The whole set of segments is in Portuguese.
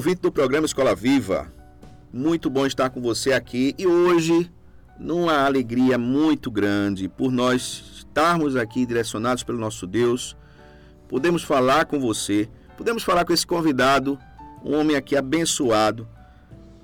Ouvinte do programa Escola Viva. Muito bom estar com você aqui e hoje, numa alegria muito grande, por nós estarmos aqui direcionados pelo nosso Deus, podemos falar com você, podemos falar com esse convidado, um homem aqui abençoado,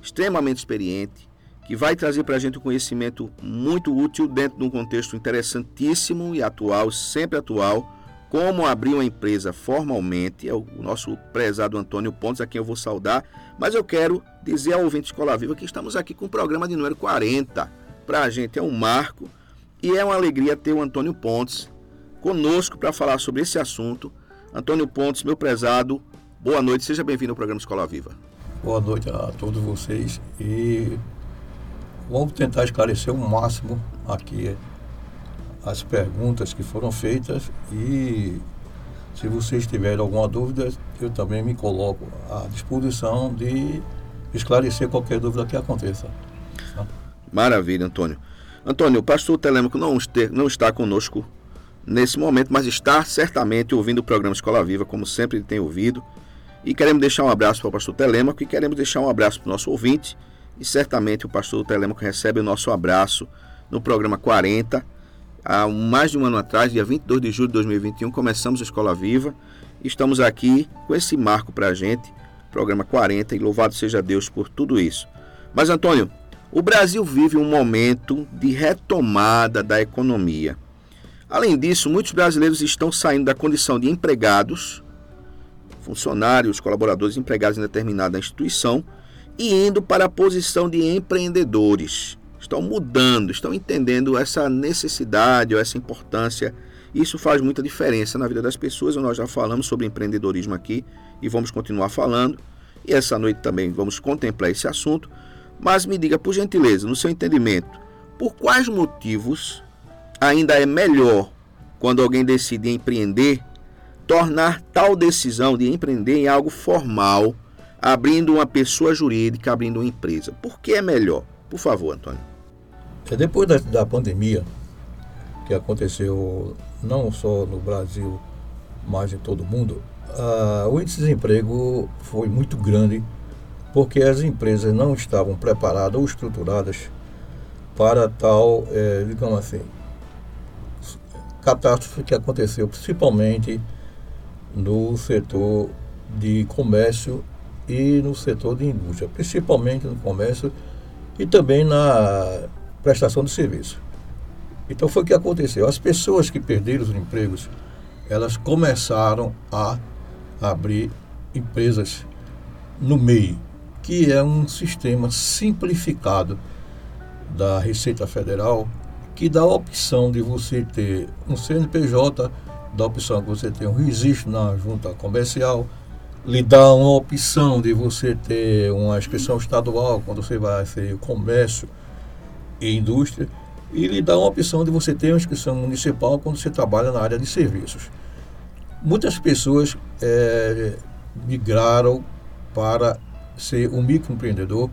extremamente experiente, que vai trazer para a gente um conhecimento muito útil dentro de um contexto interessantíssimo e atual, sempre atual, como abrir uma empresa formalmente, é o nosso prezado Antônio Pontes, a quem eu vou saudar, mas eu quero dizer ao ouvinte Escola Viva que estamos aqui com o programa de número 40. Para a gente é um marco e é uma alegria ter o Antônio Pontes conosco para falar sobre esse assunto. Antônio Pontes, meu prezado, boa noite, seja bem-vindo ao programa Escola Viva. Boa noite a todos vocês e vamos tentar esclarecer o máximo aqui as perguntas que foram feitas e se vocês tiverem alguma dúvida, eu também me coloco à disposição de esclarecer qualquer dúvida que aconteça. Maravilha, Antônio. Antônio, o pastor Telêmaco não, não está conosco nesse momento, mas está certamente ouvindo o programa Escola Viva, como sempre tem ouvido. E queremos deixar um abraço para o pastor Telêmaco e queremos deixar um abraço para o nosso ouvinte. E certamente o pastor Telêmaco recebe o nosso abraço no programa 40, há mais de um ano atrás, dia 22 de julho de 2021, começamos a Escola Viva. Estamos aqui com esse marco para a gente, programa 40, e louvado seja Deus por tudo isso. Mas, Antônio, o Brasil vive um momento de retomada da economia. Além disso, muitos brasileiros estão saindo da condição de empregados, funcionários, colaboradores empregados em determinada instituição, e indo para a posição de empreendedores estão mudando, estão entendendo essa necessidade ou essa importância. Isso faz muita diferença na vida das pessoas. Nós já falamos sobre empreendedorismo aqui e vamos continuar falando. E essa noite também vamos contemplar esse assunto. Mas me diga, por gentileza, no seu entendimento, por quais motivos ainda é melhor, quando alguém decide empreender, tornar tal decisão de empreender em algo formal, abrindo uma pessoa jurídica, abrindo uma empresa? Por que é melhor? Por favor, Antônio. É depois da, da pandemia, que aconteceu não só no Brasil, mas em todo o mundo, uh, o índice de desemprego foi muito grande porque as empresas não estavam preparadas ou estruturadas para tal, é, digamos assim, catástrofe que aconteceu principalmente no setor de comércio e no setor de indústria, principalmente no comércio e também na prestação de serviço. Então foi o que aconteceu. As pessoas que perderam os empregos, elas começaram a abrir empresas no MEI, que é um sistema simplificado da Receita Federal que dá a opção de você ter um CNPJ, dá a opção de você ter um registro na junta comercial, lhe dá uma opção de você ter uma inscrição estadual quando você vai ser comércio e indústria e lhe dá uma opção de você ter uma inscrição municipal quando você trabalha na área de serviços. Muitas pessoas é, migraram para ser um microempreendedor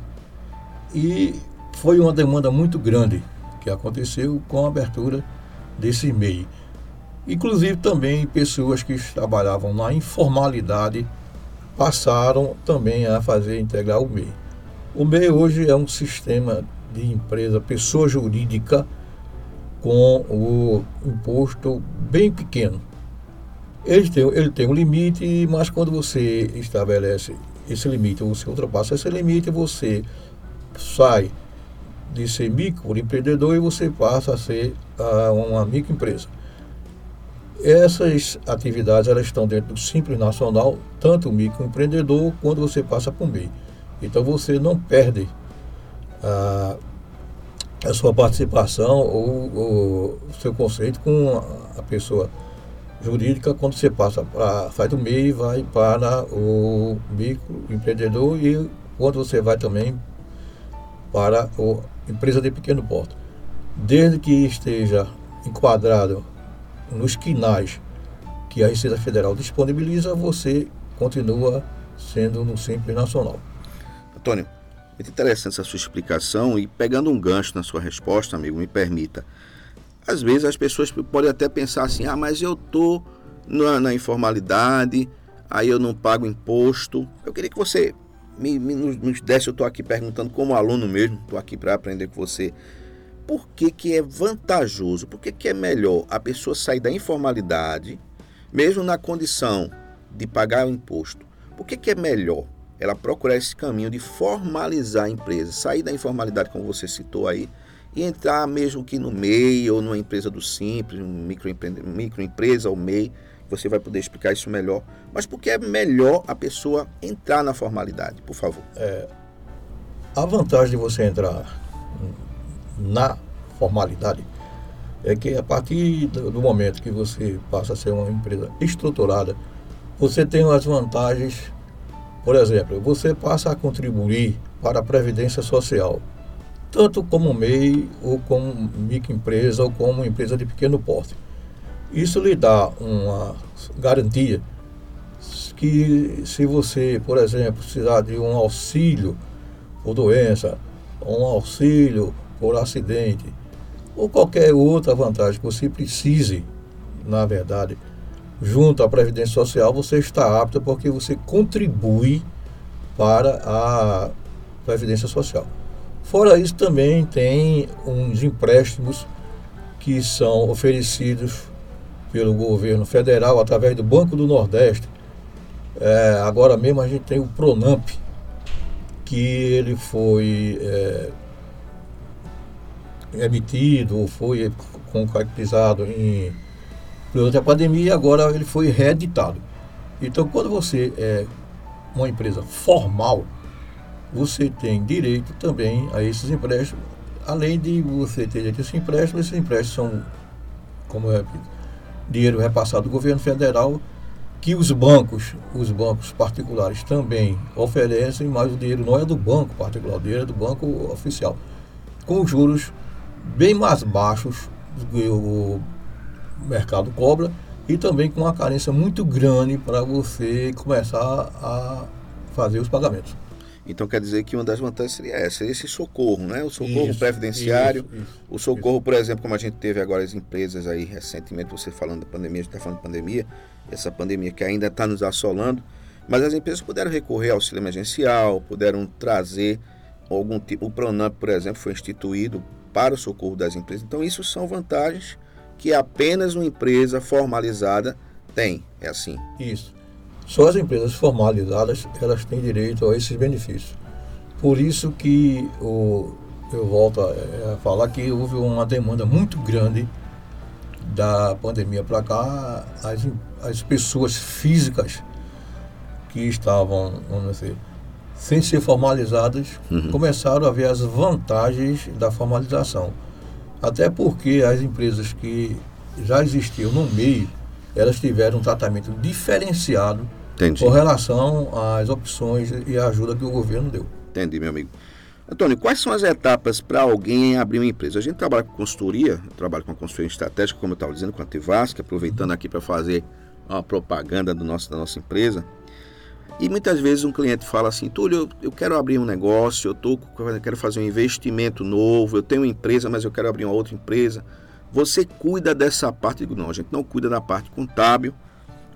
e foi uma demanda muito grande que aconteceu com a abertura desse MEI. Inclusive também pessoas que trabalhavam na informalidade passaram também a fazer integrar o MEI. O MEI hoje é um sistema de empresa, pessoa jurídica, com o imposto bem pequeno. Ele tem, ele tem um limite, mas quando você estabelece esse limite, você ultrapassa esse limite, você sai de ser microempreendedor e você passa a ser uh, uma microempresa. Essas atividades elas estão dentro do Simples Nacional, tanto o microempreendedor quando você passa para o MEI. Então você não perde a, a sua participação ou o seu conceito com a, pessoa jurídica quando você passa para faz do MEI vai para o microempreendedor e quando você vai também para a empresa de pequeno porte. Desde que esteja enquadrado nos quinais que a Receita Federal disponibiliza, você continua sendo no Simples Nacional. Antônio, muito interessante essa sua explicação e pegando um gancho na sua resposta, amigo, me permita. Às vezes as pessoas podem até pensar assim, ah, mas eu tô na, na informalidade, aí eu não pago imposto. Eu queria que você me, me nos desse, eu estou aqui perguntando como aluno mesmo, estou aqui para aprender com você. Por que, que é vantajoso, por que, que é melhor a pessoa sair da informalidade, mesmo na condição de pagar o imposto? Por que, que é melhor ela procurar esse caminho de formalizar a empresa, sair da informalidade, como você citou aí, e entrar mesmo que no MEI ou numa empresa do Simples, microempresa ou MEI, você vai poder explicar isso melhor. Mas por que é melhor a pessoa entrar na formalidade, por favor? É, a vantagem de você entrar na formalidade é que a partir do momento que você passa a ser uma empresa estruturada, você tem as vantagens, por exemplo, você passa a contribuir para a Previdência Social tanto como MEI, ou como microempresa, ou como empresa de pequeno porte. Isso lhe dá uma garantia que se você, por exemplo, precisar de um auxílio por doença, um auxílio por acidente, ou qualquer outra vantagem que você precise, na verdade, junto à Previdência Social, você está apto porque você contribui para a Previdência Social. Fora isso, também tem uns empréstimos que são oferecidos pelo governo federal através do Banco do Nordeste. É, agora mesmo a gente tem o Pronamp, que ele foi é, emitido, foi concretizado em durante a pandemia e agora ele foi reeditado. Então, quando você é uma empresa formal, você tem direito também a esses empréstimos. Além de você ter direito a esses empréstimos, esses empréstimos são, como eu repito, dinheiro repassado do governo federal, que os bancos, os bancos particulares também oferecem, mas o dinheiro não é do banco particular, o dinheiro é do banco oficial, com juros bem mais baixos do que o mercado cobra e também com uma carência muito grande para você começar a fazer os pagamentos. Então quer dizer que uma das vantagens seria essa, esse socorro, né? O socorro isso, previdenciário, isso, isso, o socorro, por exemplo, como a gente teve agora as empresas aí recentemente, você falando da pandemia, a gente está falando de pandemia, essa pandemia que ainda está nos assolando, mas as empresas puderam recorrer ao auxílio emergencial, puderam trazer algum tipo, o Pronamp, por exemplo, foi instituído para o socorro das empresas. Então isso são vantagens que apenas uma empresa formalizada tem, é assim. Isso. Só as empresas formalizadas elas têm direito a esses benefícios. Por isso que o, eu volto a, a falar que houve uma demanda muito grande da pandemia para cá, as, as pessoas físicas que estavam, vamos dizer, sem ser formalizadas, uhum. começaram a ver as vantagens da formalização. Até porque as empresas que já existiam no meio elas tiveram um tratamento diferenciado Entendi. com relação às opções e a ajuda que o governo deu. Entendi, meu amigo. Antônio, quais são as etapas para alguém abrir uma empresa? A gente trabalha com consultoria, eu trabalho com consultoria estratégica, como eu estava dizendo, com a Tevasca, aproveitando aqui para fazer uma propaganda do nosso, da nossa empresa. E muitas vezes um cliente fala assim, Túlio, eu, quero abrir um negócio, eu, tô, eu quero fazer um investimento novo, eu tenho uma empresa, mas eu quero abrir uma outra empresa. Você cuida dessa parte? Eu digo, não, a gente não cuida da parte contábil,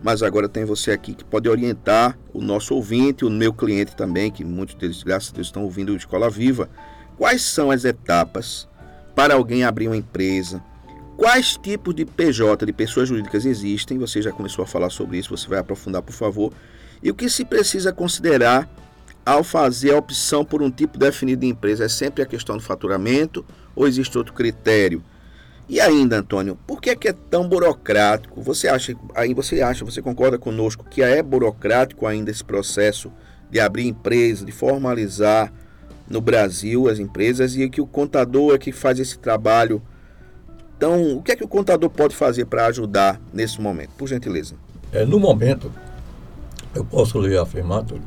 mas agora tem você aqui que pode orientar o nosso ouvinte, o meu cliente também, que muitos deles, graças a Deus, estão ouvindo o Escola Viva. Quais são as etapas para alguém abrir uma empresa? Quais tipos de PJ, de pessoas jurídicas existem? Você já começou a falar sobre isso, você vai aprofundar, por favor. E o que se precisa considerar ao fazer a opção por um tipo definido de empresa? É sempre a questão do faturamento ou existe outro critério? E ainda, Antônio, por que é, que é tão burocrático? Você acha, aí você acha, você concorda conosco que é burocrático ainda esse processo de abrir empresa, de formalizar no Brasil as empresas e que o contador é que faz esse trabalho. Então, o que é que o contador pode fazer para ajudar nesse momento? Por gentileza. É, no momento, eu posso lhe afirmar, Túlio,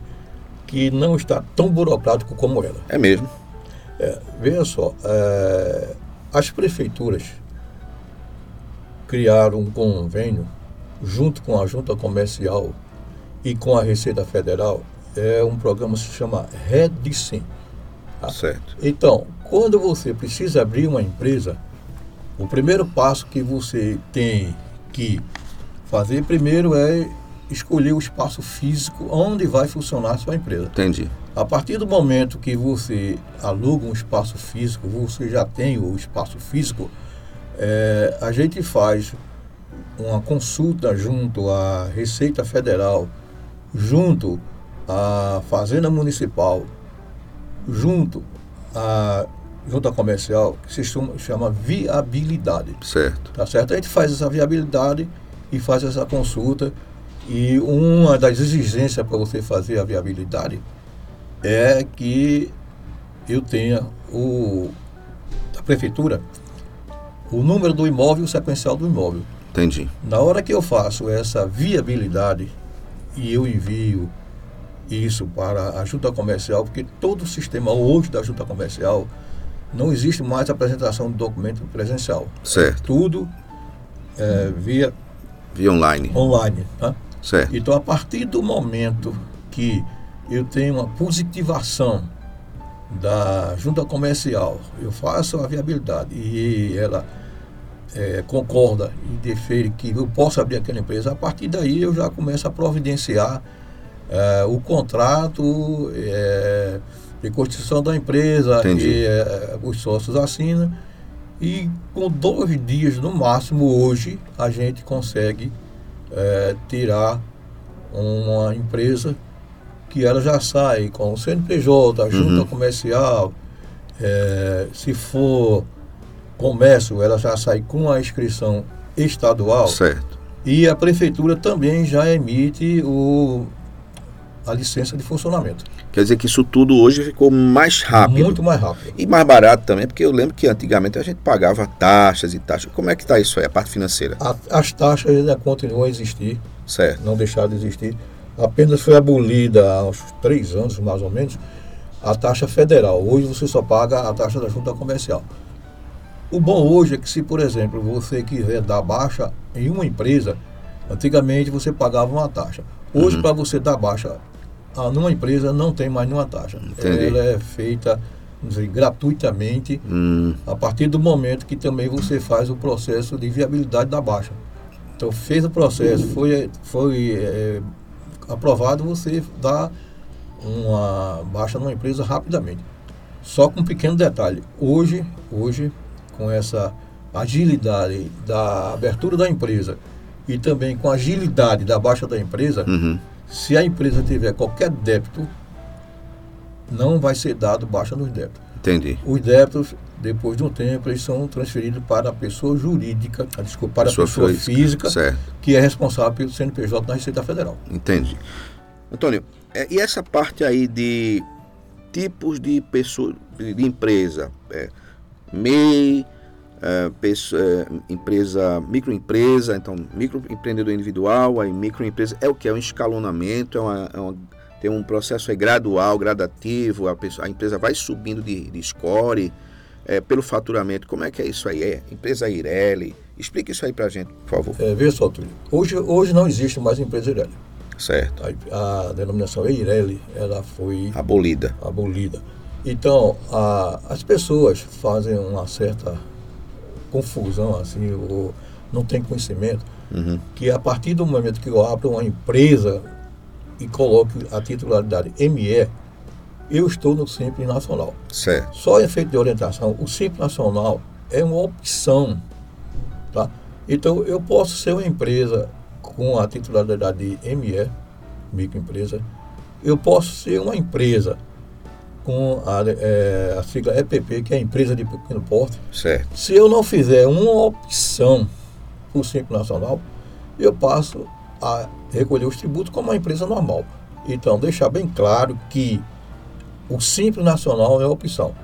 que não está tão burocrático como era. É mesmo. É, veja só, é, as prefeituras criaram um convênio junto com a Junta Comercial e com a Receita Federal. É um programa que se chama Redicim. Tá? Certo. Então, quando você precisa abrir uma empresa, o primeiro passo que você tem que fazer primeiro é escolher o espaço físico onde vai funcionar a sua empresa. Entendi. A partir do momento que você aluga um espaço físico, você já tem o espaço físico, é, a gente faz uma consulta junto à Receita Federal, junto à Fazenda Municipal, junto à Junta Comercial, que se chama, chama viabilidade. Certo. Tá certo? A gente faz essa viabilidade e faz essa consulta. E uma das exigências para você fazer a viabilidade é que eu tenha o da prefeitura o número do imóvel e o sequencial do imóvel. Entendi. Na hora que eu faço essa viabilidade e eu envio isso para a junta comercial, porque todo o sistema hoje da junta comercial não existe mais apresentação de documento presencial. Certo. Tudo é, via via online. Online, tá? Certo. Então a partir do momento que eu tenho uma positivação da junta comercial, eu faço a viabilidade e ela é, concorda e defere que eu posso abrir aquela empresa, a partir daí eu já começo a providenciar é, o contrato é, de constituição da empresa, e, é, os sócios assinam, e com dois dias no máximo hoje a gente consegue é, tirar uma empresa que ela já sai com o CNPJ, a junta uhum. comercial, é, se for comércio, ela já sai com a inscrição estadual. Certo. E a prefeitura também já emite o, a licença de funcionamento. Quer dizer que isso tudo hoje ficou mais rápido. Muito mais rápido. E mais barato também, porque eu lembro que antigamente a gente pagava taxas e taxas. Como é que está isso aí, a parte financeira? A, as taxas ainda continuam a existir. Certo. Não deixaram de existir. Apenas foi abolida há uns três anos, mais ou menos, a taxa federal. Hoje você só paga a taxa da junta comercial. O bom hoje é que se, por exemplo, você quiser dar baixa em uma empresa, antigamente você pagava uma taxa. Hoje, uhum. para você dar baixa numa empresa, não tem mais nenhuma taxa. Entendi. Ela é feita dizer, gratuitamente uhum. a partir do momento que também você faz o processo de viabilidade da baixa. Então, fez o processo, foi, foi é, aprovado, você dá uma baixa numa empresa rapidamente. Só com um pequeno detalhe. Hoje, hoje com essa agilidade da abertura da empresa e também com a agilidade da baixa da empresa, uhum. Se a empresa tiver qualquer débito, não vai ser dado baixa nos débitos. Entendi. Os débitos, depois de um tempo, eles são transferidos para a pessoa jurídica, ah, desculpa, para pessoa a pessoa física, certo. que é responsável pelo CNPJ na Receita Federal. Entendi. Antônio, é, e essa parte aí de tipos de pessoa, de empresa, é, MEI, é, pessoa, é, empresa, microempresa, então microempreendedor individual, aí microempresa é o que? É um escalonamento, é, uma, é uma, tem um processo é gradual, gradativo, a, pessoa, a empresa vai subindo de, de score pelo faturamento. Como é que é isso aí? É empresa Ireli? Explique isso aí pra gente, por favor. Veja só, Túlio. Hoje, hoje não existe mais empresa Ireli. Certo. A, a denominação Eireli, ela foi abolida. abolida. Então, a, as pessoas fazem uma certa confusão, assim, ou não tem conhecimento, uhum. que a partir do momento que eu abro uma empresa e coloco a titularidade ME, eu estou no Simples Nacional. Certo. Só efeito de orientação, o Simples Nacional é uma opção, tá? Então, eu posso ser uma empresa com a titularidade de ME, microempresa, eu posso ser uma empresa com a, é, a sigla EPP, que é a empresa de pequeno porte. Certo. Se eu não fizer uma opção por Simples Nacional, eu passo a recolher os tributos como uma empresa normal. Então, deixar bem claro que o Simples Nacional é a opção.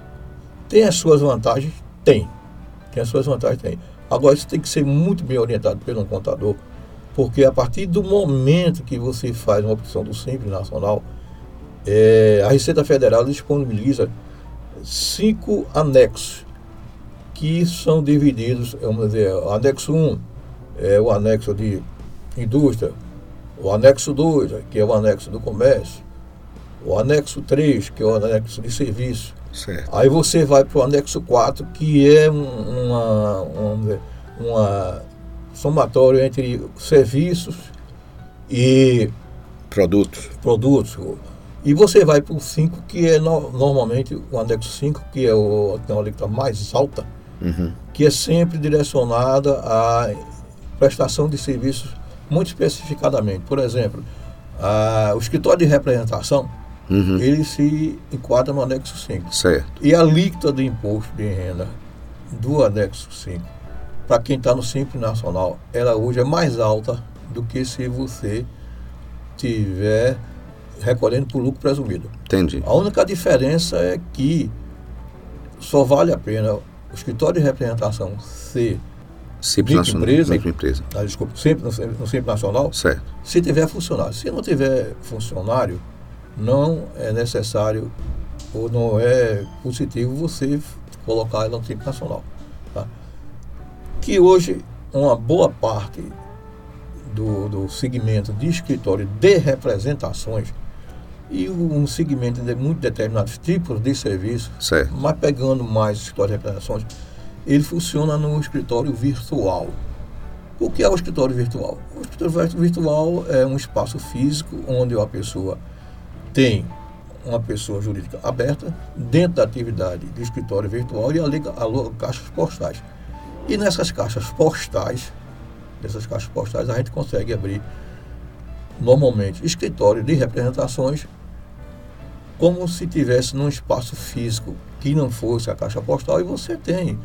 Tem as suas vantagens? Tem. Tem as suas vantagens? Tem. Agora, isso tem que ser muito bem orientado pelo contador, porque a partir do momento que você faz uma opção do Simples Nacional, é, a Receita Federal disponibiliza cinco anexos que são divididos, vamos dizer, o anexo 1 é o anexo de indústria, o anexo 2, que é o anexo do comércio, o anexo 3, que é o anexo de serviço. Certo. Aí você vai para o anexo 4, que é uma, uma, uma somatório entre serviços e produtos. produtos. E você vai para o 5, que é no, normalmente o anexo 5, que é o, tem uma alíquota mais alta, uhum. que é sempre direcionada à prestação de serviços muito especificadamente. Por exemplo, a, o escritório de representação, uhum. ele se enquadra no anexo 5. Certo. E a alíquota de imposto de renda do anexo 5, para quem está no Simples Nacional, ela hoje é mais alta do que se você tiver recolhendo por lucro presumido. Entendi. A única diferença é que só vale a pena o escritório de representação ser Simples nacional, empresa, microempresa. Ah, desculpa, sempre no, no Simples Nacional, certo. se tiver funcionário. Se não tiver funcionário, não é necessário ou não é positivo você colocar ela no Simples Nacional. Tá? Que hoje uma boa parte do, do segmento de escritório de representações e um segmento de muito determinados tipos de serviços, certo. mas pegando mais escritório de representações, ele funciona no escritório virtual. O que é o escritório virtual? O escritório virtual é um espaço físico onde a pessoa tem uma pessoa jurídica aberta dentro da atividade de escritório virtual e aluga caixas postais. E nessas caixas postais, nessas caixas postais, a gente consegue abrir normalmente escritório de representações como se tivesse num espaço físico que não fosse a caixa postal e você tem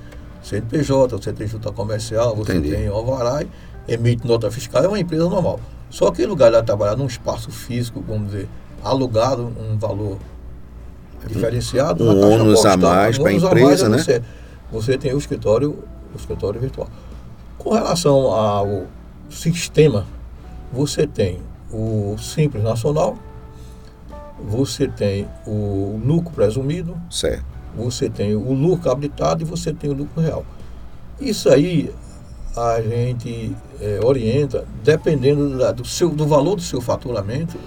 CNPJ, você tem junta comercial, você Entendi. tem alvará, emite nota fiscal, é uma empresa normal. Só que em lugar de trabalhar num espaço físico, vamos dizer, alugado, um valor diferenciado, um ônus a mais para a empresa, né? Você, você tem o escritório, o escritório virtual. Com relação ao sistema, você tem o Simples Nacional, você tem o lucro presumido, certo você tem o lucro habilitado e você tem o lucro real. Isso aí a gente é, orienta dependendo da, do, seu, do valor do seu faturamento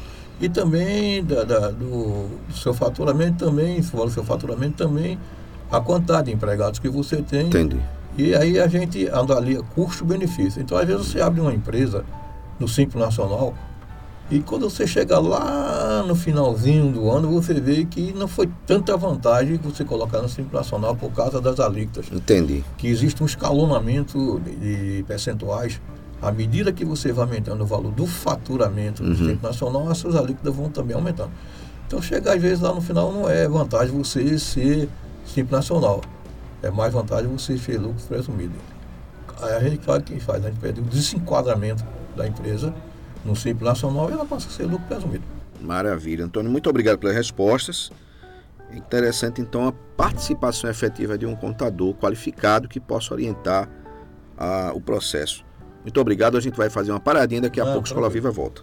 e também da, da, do, do, seu faturamento também, se for o seu faturamento também, a quantidade de empregados que você tem. Entendi. E aí a gente avalia custo-benefício. Então, às vezes, você abre uma empresa no Simples Nacional e quando você chega lá no finalzinho do ano, você vê que não foi tanta vantagem que você colocar no Simples Nacional por causa das alíquotas. Entendi. Que existe um escalonamento de, de percentuais. À medida que você vai aumentando o valor do faturamento do uhum. Simples Nacional, as suas alíquotas vão também aumentando. Então chega às vezes lá no final não é vantagem você ser Simples Nacional. É mais vantagem você ser lucro presumido. Aí a gente, claro que faz, a gente pede o desenquadramento da empresa no Simples Nacional, ela passa a ser lucro presumido. Maravilha. Antônio, muito obrigado pelas respostas. Interessante, então, a participação efetiva de um contador qualificado que possa orientar a, o processo. Muito obrigado. A gente vai fazer uma paradinha. Daqui a pouco a Escola Viva volta.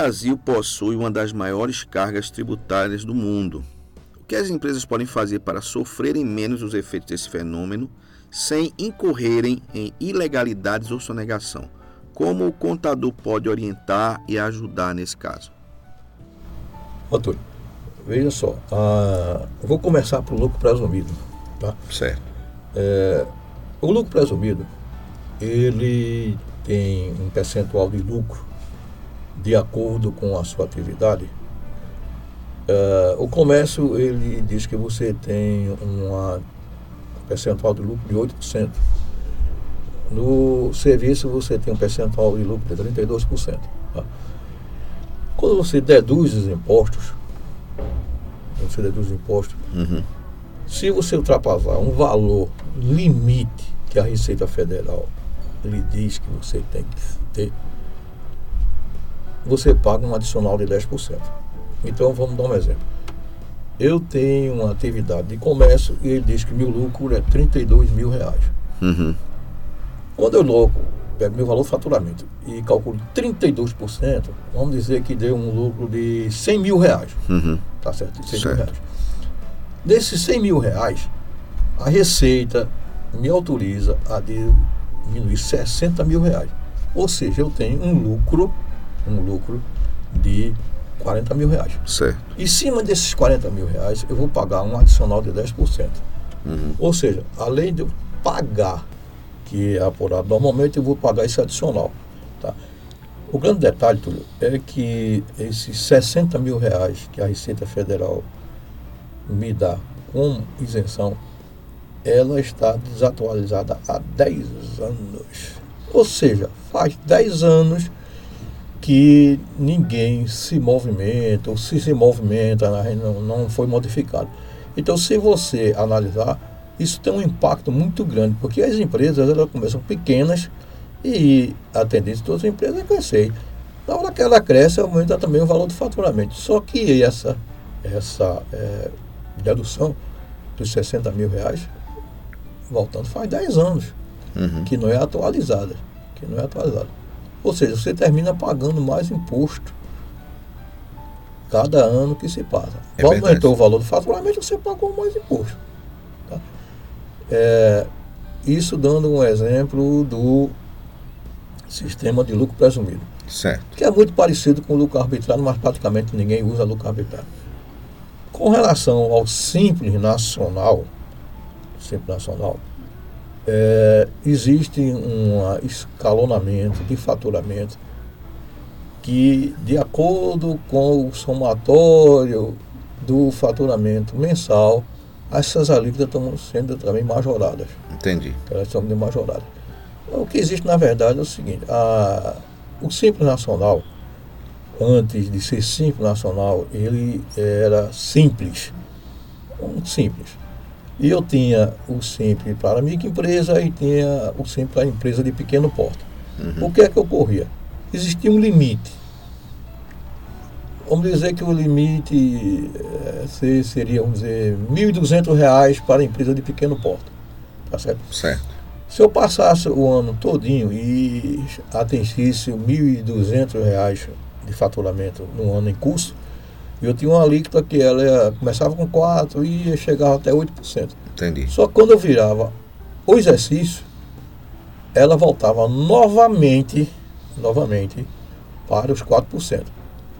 Brasil possui uma das maiores cargas tributárias do mundo. O que as empresas podem fazer para sofrerem menos os efeitos desse fenômeno sem incorrerem em ilegalidades ou sonegação? Como o contador pode orientar e ajudar nesse caso? Antônio, veja só, vou começar pelo lucro presumido. Tá? Certo. É, o lucro presumido, ele tem um percentual de lucro de acordo com a sua atividade. Uh, o comércio, ele diz que você tem uma percentual de lucro de 8%. No serviço, você tem um percentual de lucro de 32%. Tá? Quando você deduz os impostos, você deduz os impostos, uhum. se você ultrapassar um valor limite que a Receita Federal lhe diz que você tem que ter, você paga um adicional de 10%. Então vamos dar um exemplo. Eu tenho uma atividade de comércio e ele diz que meu lucro é 32 mil reais. Uhum. Quando eu louco, pego meu valor de faturamento e calculo 32%, vamos dizer que deu um lucro de 100 mil reais. Uhum. Tá certo? 100 certo. mil reais. Desses 100 mil reais, a Receita me autoriza a diminuir 60 mil reais. Ou seja, eu tenho um lucro um lucro de 40 mil reais. Certo. Em cima desses 40 mil reais, eu vou pagar um adicional de 10%. Uhum. Ou seja, além de eu pagar, que é apurado normalmente, eu vou pagar esse adicional. Tá? O grande detalhe, Túlio, é que esses 60 mil reais que a Receita Federal me dá com isenção, ela está desatualizada há 10 anos. Ou seja, faz 10 anos que ninguém se movimenta, ou se se movimenta, né, não, não foi modificado. Então, se você analisar, isso tem um impacto muito grande, porque as empresas elas começam pequenas e a tendência de todas as empresas é crescer. Na hora que ela cresce, aumenta também o valor do faturamento. Só que essa, essa é, dedução dos 60 mil reais, voltando, faz 10 anos, uhum. que não é atualizada. Que não é atualizada. Ou seja, você termina pagando mais imposto cada ano que se passa. É Quando verdade. aumentou o valor do faturamento, você pagou mais imposto. Tá? É, isso dando um exemplo do sistema de lucro presumido, Certo. que é muito parecido com o lucro arbitrário, mas praticamente ninguém usa lucro arbitrário. Com relação ao simples nacional, simples nacional, é, existe um escalonamento de faturamento que, de acordo com o somatório do faturamento mensal, essas alíquotas estão sendo também majoradas. Entendi. Elas estão sendo majoradas. O que existe, na verdade, é o seguinte: a, o Simples Nacional, antes de ser Simples Nacional, ele era simples. Um simples. E eu tinha o Simples para a microempresa e tinha o Simples para a empresa de pequeno porte. Uhum. O que é que ocorria? Existia um limite. Vamos dizer que o limite eh, seria, vamos dizer, R$ 1.200 para a empresa de pequeno porte. Tá certo? Certo. Se eu passasse o ano todinho e atingisse R$ 1.200 de faturamento no ano em curso, eu tinha uma alíquota que ela começava com 4% e chegava até 8%. Entendi. Só que quando eu virava o exercício, ela voltava novamente, novamente para os 4%.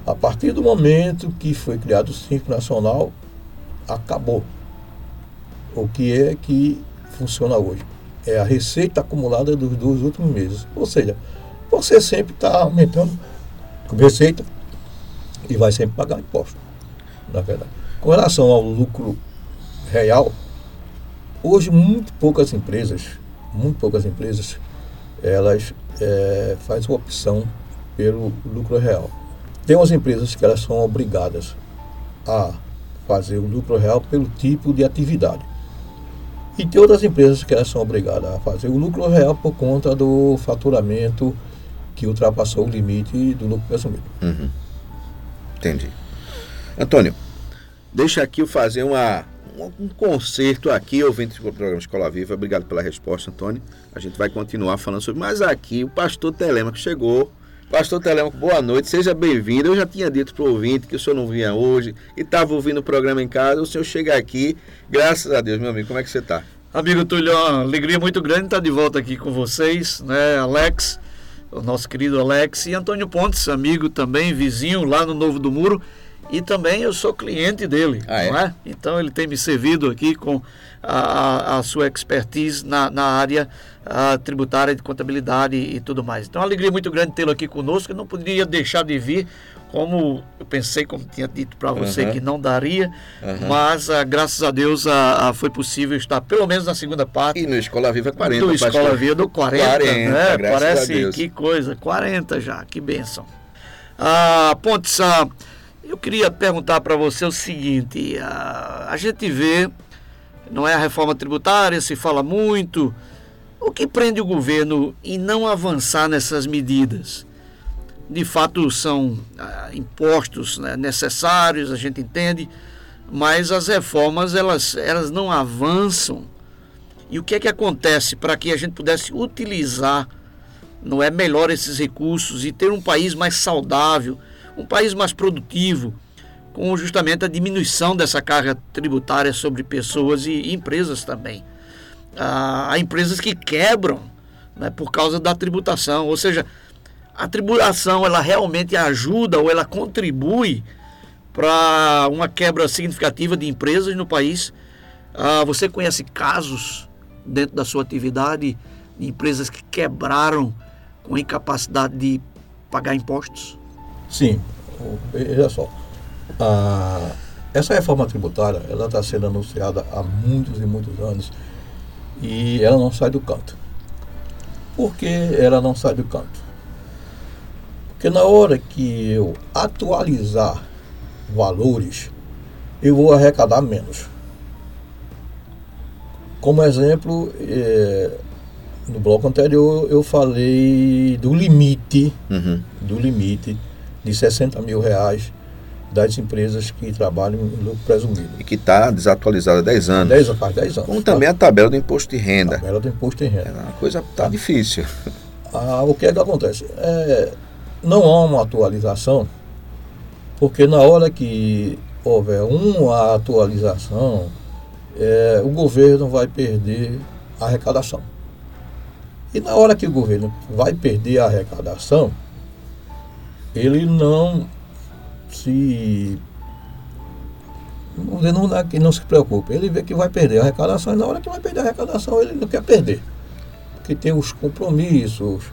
A partir do momento que foi criado o Simples Nacional, acabou. O que é que funciona hoje? É a receita acumulada dos dois últimos meses. Ou seja, você sempre está aumentando a receita e vai sempre pagar imposto. na verdade. Com relação ao lucro real, hoje muito poucas empresas, muito poucas empresas, elas é, fazem opção pelo lucro real. Tem umas empresas que elas são obrigadas a fazer o lucro real pelo tipo de atividade. E tem outras empresas que elas são obrigadas a fazer o lucro real por conta do faturamento que ultrapassou o limite do lucro presumido. Uhum. Entendi. Antônio, deixa aqui eu fazer uma, um concerto aqui, ouvinte do programa Escola Viva. Obrigado pela resposta, Antônio. A gente vai continuar falando sobre. Mas aqui o pastor Telemaco chegou Pastor Telemaco, boa noite, seja bem-vindo. Eu já tinha dito para o ouvinte que o senhor não vinha hoje e estava ouvindo o programa em casa. O senhor chega aqui, graças a Deus, meu amigo, como é que você está? Amigo Tulio, uma alegria muito grande estar de volta aqui com vocês, né, Alex, o nosso querido Alex e Antônio Pontes, amigo também, vizinho lá no Novo do Muro. E também eu sou cliente dele, ah, é? é? Então ele tem me servido aqui com a, a sua expertise na, na área a, tributária de contabilidade e tudo mais. Então, é uma alegria muito grande tê-lo aqui conosco. Eu não poderia deixar de vir, como eu pensei, como tinha dito para você, uhum. que não daria, uhum. mas a, graças a Deus a, foi possível estar pelo menos na segunda parte. E no Escola Viva 40. Do Escola Viva do 40, 40 né? Parece que coisa, 40 já, que bênção. Ah, Pontes, ah, eu queria perguntar para você o seguinte: a, a gente vê não é a reforma tributária, se fala muito. O que prende o governo em não avançar nessas medidas? De fato, são ah, impostos né, necessários, a gente entende, mas as reformas elas, elas não avançam. E o que é que acontece para que a gente pudesse utilizar não é melhor esses recursos e ter um país mais saudável, um país mais produtivo? com justamente a diminuição dessa carga tributária sobre pessoas e empresas também. Ah, há empresas que quebram né, por causa da tributação, ou seja, a tributação ela realmente ajuda ou ela contribui para uma quebra significativa de empresas no país. Ah, você conhece casos dentro da sua atividade de empresas que quebraram com incapacidade de pagar impostos? Sim, veja só. Essa reforma tributária ela está sendo anunciada há muitos e muitos anos e ela não sai do canto. Por que ela não sai do canto? Porque na hora que eu atualizar valores, eu vou arrecadar menos. Como exemplo, é, no bloco anterior eu falei do limite, uhum. do limite de 60 mil reais das empresas que trabalham em lucro presumido. E que está desatualizada há 10 anos. 10, faz 10 anos. Como também a tabela do imposto de renda. A tabela do imposto de renda. É, a coisa está tá. difícil. Ah, o que é que acontece? É, não há uma atualização, porque na hora que houver uma atualização, é, o governo vai perder a arrecadação. E na hora que o governo vai perder a arrecadação, ele não se. Não, não, não se preocupe. Ele vê que vai perder a arrecadação e na hora que vai perder a arrecadação ele não quer perder. Porque tem os compromissos,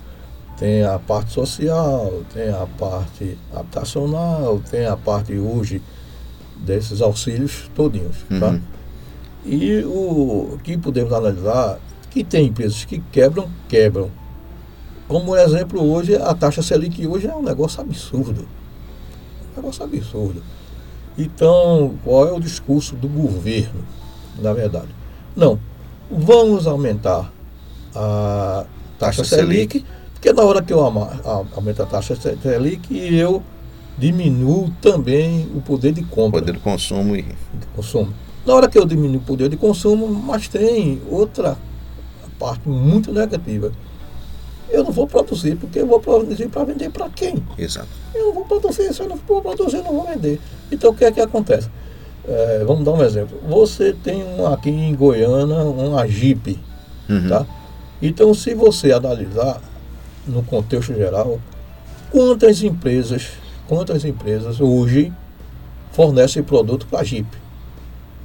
tem a parte social, tem a parte habitacional, tem a parte hoje desses auxílios todinhos. Tá? Uhum. E o que podemos analisar, que tem empresas que quebram, quebram. Como exemplo hoje, a taxa Selic hoje é um negócio absurdo negócio absurdo. Então, qual é o discurso do governo, na verdade? Não, vamos aumentar a taxa, taxa Selic, Selic, porque na hora que eu aumento a taxa Selic, eu diminuo também o poder de compra. Poder de consumo e... De consumo. Na hora que eu diminuo o poder de consumo, mas tem outra parte muito negativa eu não vou produzir, porque eu vou produzir para vender para quem? Exato. Eu não vou produzir, se eu não vou produzir, eu não vou vender. Então o que é que acontece? É, vamos dar um exemplo. Você tem um, aqui em Goiânia uma Jeep, uhum. tá? Então se você analisar no contexto geral, quantas empresas, quantas empresas hoje fornecem produto para Jeep?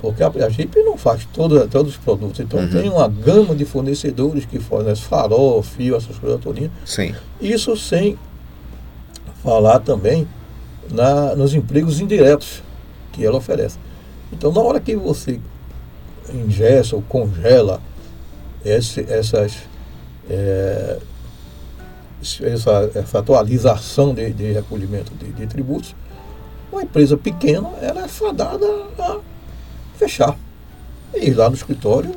Porque a, Jeep não faz todo, todos os produtos. Então uhum. tem uma gama de fornecedores que fornecem farol, fio, essas coisas todas. Sim. Isso sem falar também na, nos empregos indiretos. que ela oferece. Então, na hora que você ingessa ou congela esse, essas, é, essa, essa, atualização de, de recolhimento de, de, tributos, uma empresa pequena ela é fadada a fechar. E lá no escritório,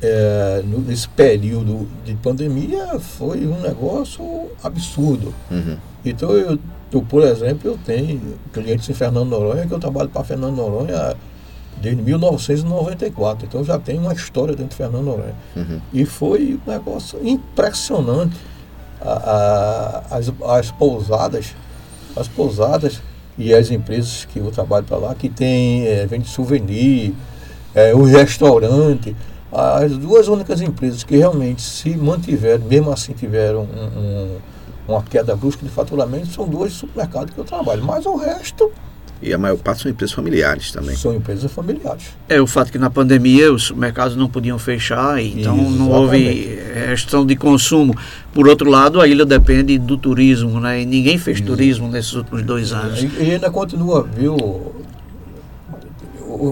é, nesse período de pandemia, foi um negócio absurdo. Uhum. Então, eu, eu, por exemplo, eu tenho clientes em Fernando Noronha, que eu trabalho para Fernando Noronha desde 1994. Então já tem uma história dentro de Fernando Noronha. Uhum. E foi um negócio impressionante. A, a, as, as pousadas, as pousadas e as empresas que eu trabalho para lá, que tem, é, vende souvenir, é, o restaurante, as duas únicas empresas que realmente se mantiveram, mesmo assim tiveram um, um, uma queda brusca de faturamento, são duas supermercados que eu trabalho. Mas o resto e a maior parte são empresas familiares também. São empresas familiares. É o fato que na pandemia os mercados não podiam fechar, então Exatamente. não houve restrição de consumo. Por outro lado, a ilha depende do turismo, né? E ninguém fez Exatamente. turismo nesses últimos dois anos. E, e ainda continua, viu,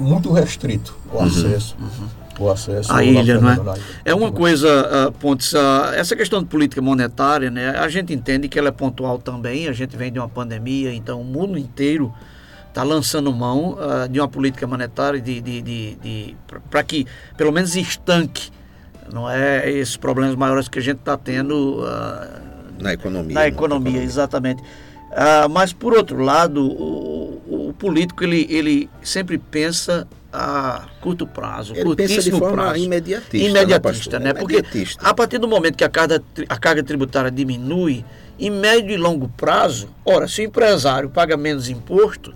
muito restrito o uhum. acesso. Uhum o acesso à ilha, não é? É uma coisa, uh, Pontes, uh, essa questão de política monetária, né? A gente entende que ela é pontual também. A gente vem de uma pandemia, então o mundo inteiro está lançando mão uh, de uma política monetária de, de, de, de para que pelo menos estanque não é esses problemas maiores que a gente está tendo uh, na economia. Na economia, economia. exatamente. Uh, mas por outro lado, o, o, político ele, ele sempre pensa a curto prazo, ele pensa de forma prazo. imediatista, né, imediatista, né? Porque imediatista. a partir do momento que a carga, a carga tributária diminui, em médio e longo prazo, ora, se o empresário paga menos imposto,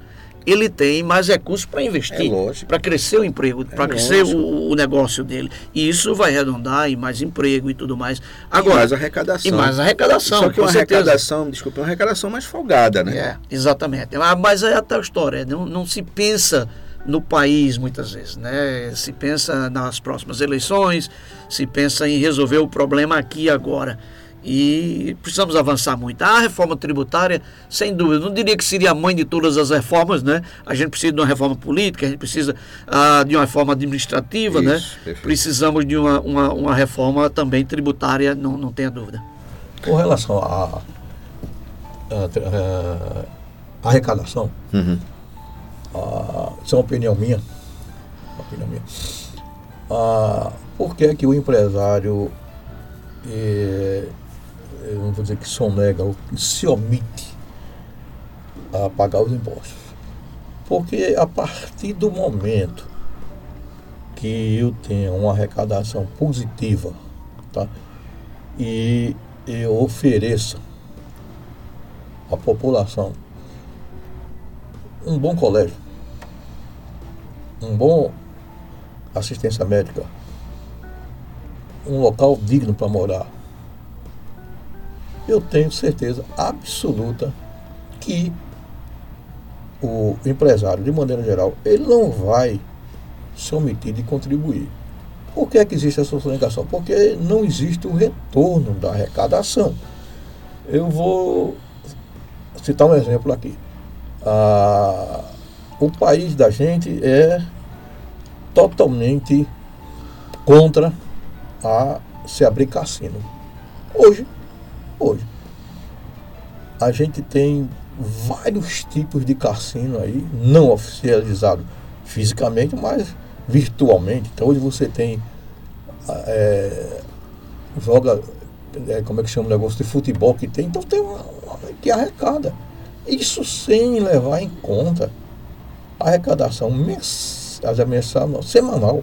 ele tem mais recursos para investir, é para crescer o emprego, é para crescer o, o, negócio dele. E isso vai redundar em mais emprego e tudo mais. Agora, e mais arrecadação. E mais arrecadação. Só que uma certeza. arrecadação, desculpa, uma arrecadação mais folgada, né? É, exatamente. Ah, mas é a história, não, não se pensa no país muitas vezes, né? Se pensa nas próximas eleições, se pensa em resolver o problema aqui e agora e precisamos avançar muito. A reforma tributária, sem dúvida, não diria que seria a mãe de todas as reformas, né? A gente precisa de uma reforma política, a gente precisa ah, de uma reforma administrativa, né? Isso, né? Perfeito. Precisamos de uma, uma, uma, reforma também tributária, não, não tenha dúvida. Com relação à arrecadação, uhum. a, isso é uma opinião minha, uma opinião minha. Ah, por que, é que o empresário eh, eu não vou dizer que sonega, ou que se omite a pagar os impostos. Porque a partir do momento que eu tenho uma arrecadação positiva, tá? E eu ofereço à população um bom colégio, um bom assistência médica, um local digno para morar, eu tenho certeza absoluta que o empresário, de maneira geral, ele não vai se omitir de contribuir. Por que, é que existe essa sonegação? Porque não existe o retorno da arrecadação. Eu vou citar um exemplo aqui. Ah, o país da gente é totalmente contra a se abrir cassino. Hoje, hoje. A gente tem vários tipos de cassino aí, não oficializado fisicamente, mas virtualmente. Então hoje você tem é, joga é, como é que chama o negócio de futebol que tem, então tem uma, uma, que arrecada. Isso sem levar em conta a arrecadação mensal, mensal não, semanal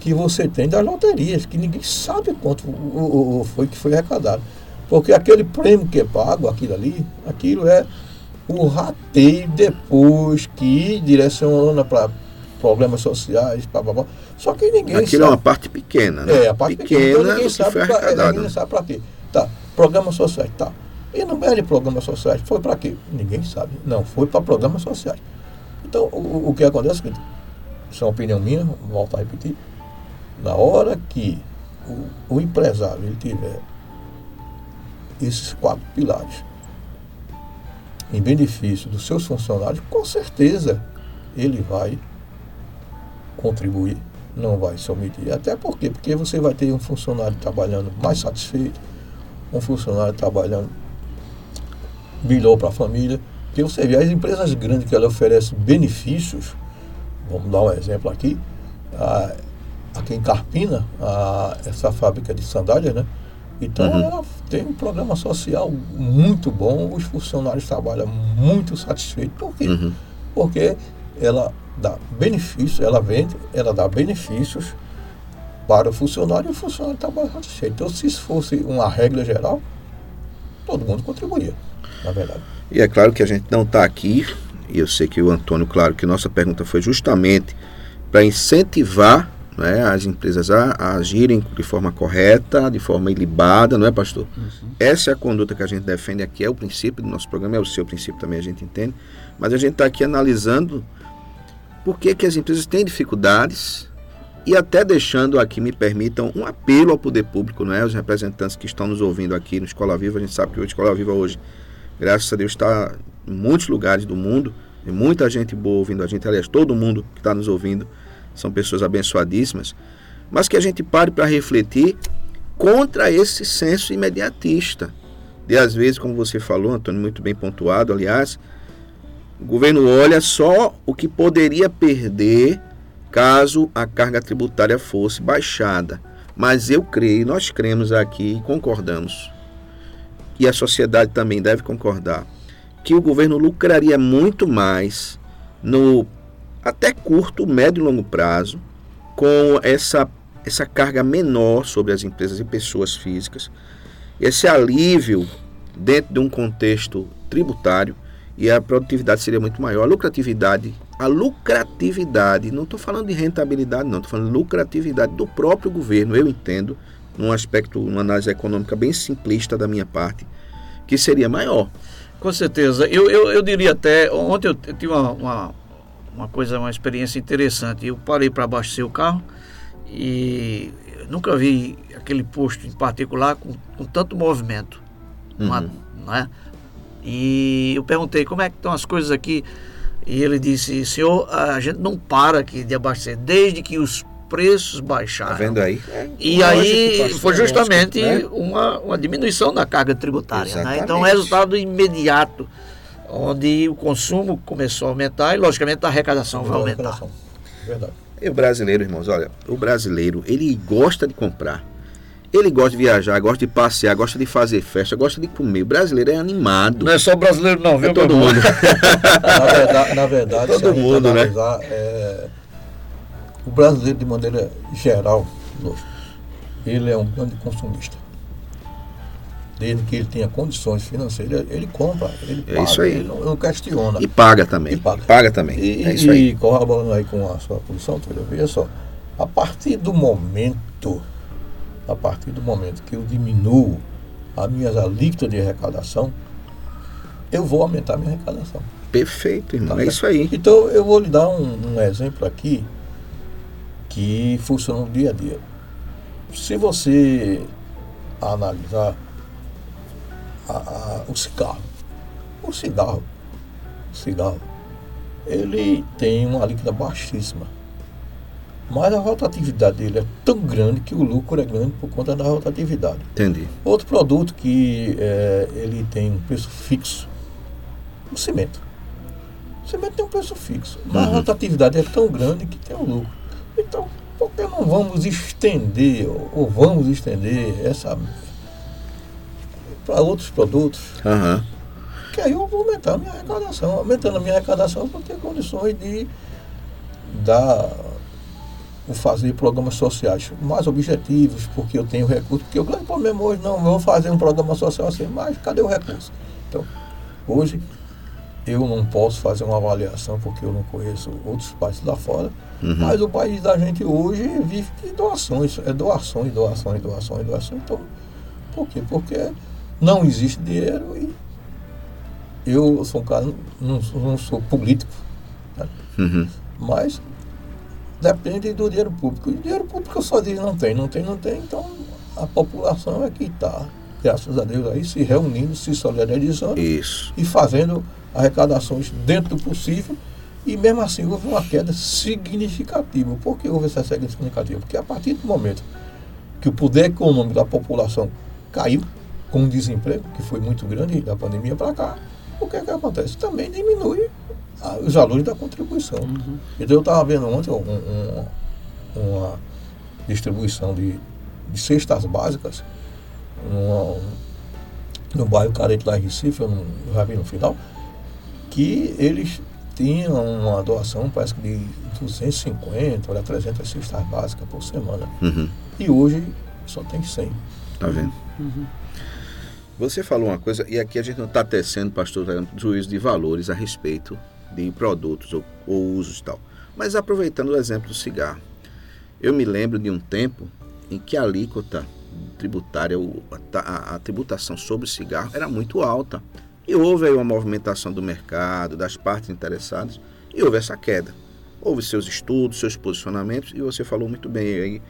que você tem das loterias, que ninguém sabe quanto foi que foi arrecadado. Porque aquele prêmio que é pago, aquilo ali, aquilo é o rateio depois que direciona para problemas sociais, blá, blá, blá. Só que ninguém Aquilo sabe. é uma parte pequena, né? É, a parte pequena, pequena então ninguém sabe, pra, ninguém sabe para quê. Tá, programas sociais, tá. E no meio de programas sociais, foi para quê? Ninguém sabe. Não, foi para programas sociais. Então, o, o que acontece, é isso é uma opinião minha, volto a repetir, na hora que o, o empresário ele tiver esses quatro pilares em benefício dos seus funcionários, com certeza ele vai contribuir, não vai se omitir. Até porque, porque você vai ter um funcionário trabalhando mais satisfeito, um funcionário trabalhando melhor para a família. Porque você vê as empresas grandes que ela oferecem benefícios, vamos dar um exemplo aqui, a, aqui em Carpina, a, essa fábrica de sandálias, né? Então uhum. ela tem um programa social muito bom, os funcionários trabalham muito satisfeitos. Por quê? Uhum. Porque ela dá benefícios, ela vende, ela dá benefícios para o funcionário e o funcionário trabalha satisfeito. Então se isso fosse uma regra geral, todo mundo contribuía, na verdade. E é claro que a gente não está aqui, e eu sei que o Antônio, claro, que nossa pergunta foi justamente para incentivar né, as empresas a, a, agirem de forma correta, de forma ilibada, não é, pastor? Uhum. Essa é a conduta que a gente defende aqui, é o princípio do nosso programa, é o seu princípio também, a gente entende. Mas a gente está aqui analisando por que, que as empresas têm dificuldades e até deixando aqui, me permitam, um apelo ao poder público, não é? Os representantes que estão nos ouvindo aqui no Escola Viva, a gente sabe que o Escola Viva hoje, graças a Deus, está em muitos lugares do mundo, tem muita gente boa ouvindo a gente, aliás, todo mundo que está nos ouvindo são pessoas abençoadíssimas, mas que a gente pare para refletir contra esse senso imediatista. De às vezes, como você falou, Antônio, muito bem pontuado, aliás, o governo olha só o que poderia perder caso a carga tributária fosse baixada. Mas eu creio, nós cremos aqui e concordamos, e a sociedade também deve concordar, que o governo lucraria muito mais no até curto, médio e longo prazo, com essa, essa carga menor sobre as empresas e pessoas físicas, esse alívio dentro de um contexto tributário e a produtividade seria muito maior. A lucratividade, a lucratividade, não estou falando de rentabilidade, não, estou falando de lucratividade do próprio governo, eu entendo, num aspecto, uma análise econômica bem simplista da minha parte, que seria maior. Com certeza. Eu, eu, eu diria até, ontem eu tive uma, uma uma coisa, uma experiência interessante. Eu parei para abastecer o carro e nunca vi aquele posto em particular com, com tanto movimento. Uhum. Uma, né? E eu perguntei como é que estão as coisas aqui. E ele disse, senhor, a gente não para aqui de abastecer, desde que os preços baixaram. Tá vendo aí? É, e aí foi justamente né? uma, uma diminuição da carga tributária. Né? Então, resultado imediato onde o consumo começou a aumentar e, logicamente, a arrecadação vai aumentar. Verdade. E o brasileiro, irmãos, olha, o brasileiro, ele gosta de comprar. Ele gosta de viajar, gosta de passear, gosta de fazer festa, gosta de comer. O brasileiro é animado. Não é só o brasileiro, não, viu? É todo mundo. na verdade, na verdade todo mundo, né? É, o brasileiro, de maneira geral, ele é um grande consumista desde que ele tenha condições financeiras, ele compra, ele é isso aí. ele não, não, questiona. E paga também. E paga, paga também. E, é isso aí. E corroborando aí com a sua posição, veja só, a partir do momento, a partir do momento que eu diminuo as minhas alíquotas de arrecadação, eu vou aumentar minha arrecadação. Perfeito, irmão. Tá é isso aí. Então eu vou lhe dar um, um exemplo aqui que funciona no dia a dia. Se você analisar a, a, o cigarro. O cigarro, o cigarro, ele tem uma líquida baixíssima. Mas a rotatividade dele é tão grande que o lucro é grande por conta da rotatividade. Entendi. Outro produto que é, ele tem um preço fixo, o cimento. O cimento tem um preço fixo, mas uhum. a rotatividade é tão grande que tem um lucro. Então, por que não vamos estender, ou vamos estender essa, para outros produtos. Uhum. Que aí eu vou aumentar a minha arrecadação. Aumentando a minha arrecadação, eu vou ter condições de dar, fazer programas sociais mais objetivos, porque eu tenho recursos. Porque o grande problema hoje não, eu vou fazer um programa social assim, mas cadê o recurso? Então, hoje eu não posso fazer uma avaliação porque eu não conheço outros países lá fora, uhum. mas o país da gente hoje vive de doações, é doações, doações, doações, doações. Então, por quê? Porque não existe dinheiro e eu sou um cara, não, não sou político, né? uhum. mas depende do dinheiro público. E dinheiro público eu só digo não tem, não tem, não tem, então a população é que está, graças a Deus, aí se reunindo, se solidarizando Isso. e fazendo arrecadações dentro do possível E mesmo assim houve uma queda significativa. Por que houve essa queda significativa? Porque a partir do momento que o poder econômico da população caiu, com o desemprego, que foi muito grande da pandemia para cá, o que é que acontece? Também diminui a, os valores da contribuição. Uhum. Então eu estava vendo ontem um, um, uma distribuição de, de cestas básicas numa, no bairro Carete lá em Recife, eu não já vi no final, que eles tinham uma doação, parece que de 250 ou 300 cestas básicas por semana. Uhum. E hoje só tem 100. Tá vendo? Uhum. Você falou uma coisa, e aqui a gente não está tecendo, pastor, juízo de valores a respeito de produtos ou, ou usos e tal. Mas aproveitando o exemplo do cigarro, eu me lembro de um tempo em que a alíquota tributária, a tributação sobre o cigarro era muito alta. E houve aí uma movimentação do mercado, das partes interessadas, e houve essa queda. Houve seus estudos, seus posicionamentos, e você falou muito bem aí,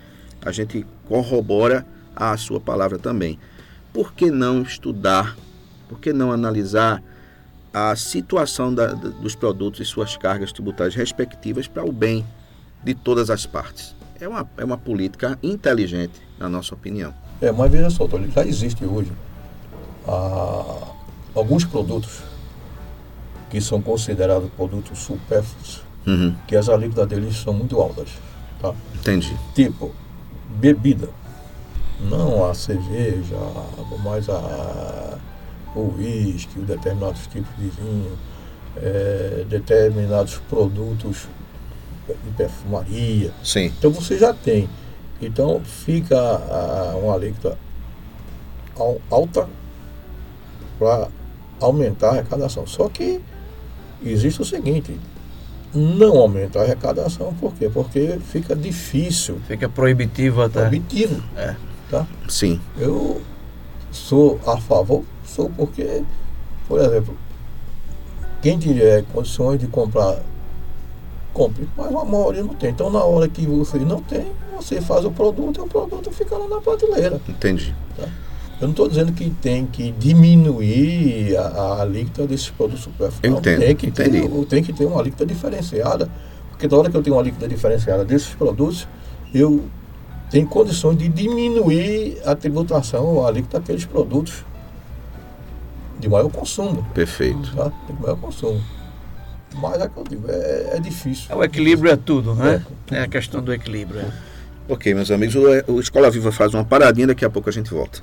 a gente corrobora a sua palavra também. Por que não estudar? Por que não analisar a situação da, dos produtos e suas cargas tributárias respectivas para o bem de todas as partes? É uma, é uma política inteligente, na nossa opinião. É, mas veja só, Tony, já existe hoje ah, alguns produtos que são considerados produtos supérfluos, uhum. que as alíquotas deles são muito altas. Tá? Entendi. Tipo, bebida. Não a cerveja, mas a, o uísque, determinados tipos de vinho, é, determinados produtos de perfumaria. Sim. Então você já tem. Então fica a, uma alíquota alta para aumentar a arrecadação. Só que existe o seguinte, não aumentar a arrecadação, por quê? Porque fica difícil. Fica proibitivo até. Proibitivo. É. Tá? Sim. Eu sou a favor, sou porque, por exemplo, quem tiver condições de comprar, compre, mas a maioria não tem. Então na hora que você não tem, você faz o produto e o produto fica lá na prateleira. Entendi. Tá? Eu não estou dizendo que tem que diminuir a, a alíquota desses produtos supérfluos. Eu entendo, tem que, ter, tem que ter uma alíquota diferenciada, porque na hora que eu tenho uma alíquota diferenciada desses produtos, eu tenho condições de diminuir a tributação, a alíquota daqueles produtos de maior consumo. Perfeito. Tá? De maior consumo. Mas é que eu digo, é, é difícil. É, o equilíbrio é tudo, né? É, é a questão do equilíbrio. É. Ok, meus amigos, o, o Escola Viva faz uma paradinha, daqui a pouco a gente volta.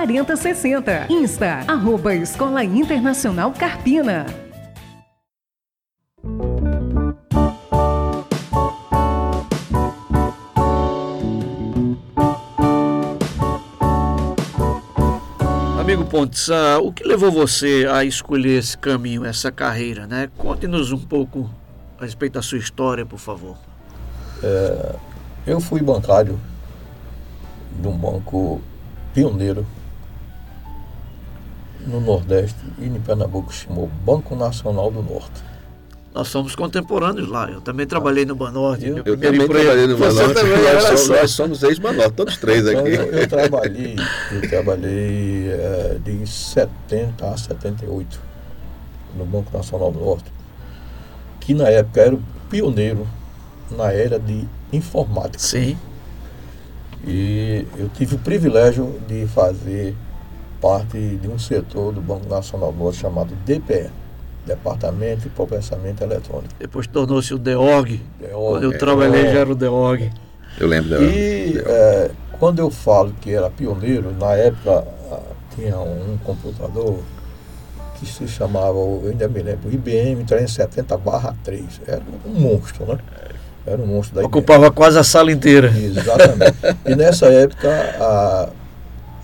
4060. Insta, arroba Escola Internacional Carpina. Amigo Pontes, uh, o que levou você a escolher esse caminho, essa carreira, né? Conte-nos um pouco a respeito da sua história, por favor. É, eu fui bancário de um banco pioneiro no Nordeste e em Pernambuco chamou Banco Nacional do Norte. Nós somos contemporâneos lá. Eu também trabalhei no Banorte. Eu, eu também trabalhei no Banorte. Nós, somos, nós somos ex-Banorte, todos três então, aqui. Eu, eu, trabalhei, eu trabalhei é, de 70 a 78 no Banco Nacional do Norte, que na época era pioneiro na era de informática. Sim. E eu tive o privilégio de fazer parte de um setor do Banco Nacional do chamado DPE, Departamento de Processamento Eletrônico. Depois tornou-se o DEOG. Quando eu é, trabalhei já era o DEOG. Eu lembro da. E é, quando eu falo que era pioneiro, na época tinha um computador que se chamava, eu ainda me lembro, IBM 370-3. Era um monstro, né? Era um monstro da Ocupava IBM. quase a sala inteira. Exatamente. e nessa época, a,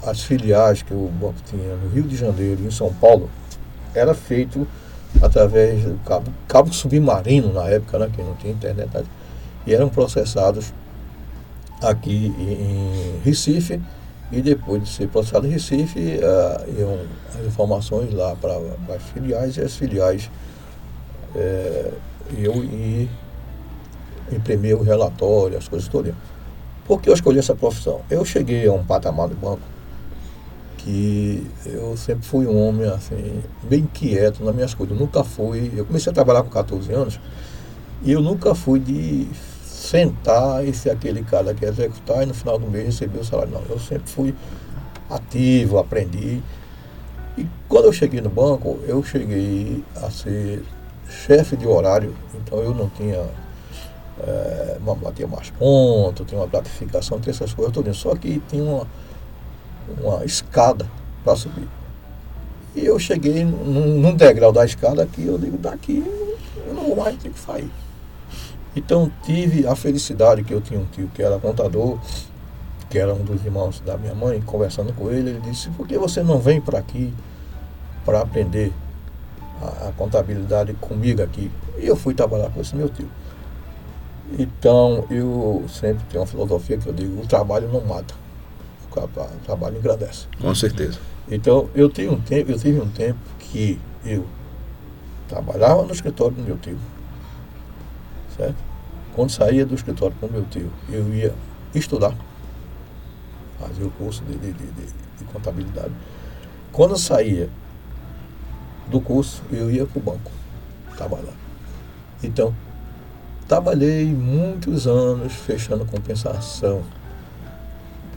as filiais que o banco tinha no Rio de Janeiro e em São Paulo, era feito através do cabo, cabo submarino na época, né, que não tinha internet, e eram processados aqui em Recife e depois de ser processado em Recife, uh, iam as informações lá para as filiais e as filiais uh, eu e imprimir o relatório, as coisas todas. Por que eu escolhi essa profissão? Eu cheguei a um patamar do banco que eu sempre fui um homem assim, bem quieto nas minhas coisas. Eu nunca fui. Eu comecei a trabalhar com 14 anos e eu nunca fui de sentar e ser aquele cara que executar e no final do mês receber o salário. Não, eu sempre fui ativo, aprendi. E quando eu cheguei no banco, eu cheguei a ser chefe de horário, então eu não tinha é, uma, batia mais ponto, tinha uma gratificação, tinha essas coisas todas. Só que tinha uma, uma escada para subir. E eu cheguei num, num, degrau da escada que eu digo, daqui eu não vou mais ter que sair. Então tive a felicidade que eu tinha um tio que era contador, que era um dos irmãos da minha mãe, conversando com ele, ele disse, por que você não vem para aqui para aprender a, a, contabilidade comigo aqui? E eu fui trabalhar com esse meu tio. Então eu sempre tenho uma filosofia que eu digo, o trabalho não mata. O trabalho engrandece. Com certeza. Então eu tive um tempo, eu tive um tempo que eu trabalhava no escritório do meu tio. Certo? Quando saía do escritório com meu tio, eu ia estudar, fazer o curso de, de, de, de contabilidade. Quando eu saía do curso, eu ia para o banco trabalhar. Então, trabalhei muitos anos fechando compensação,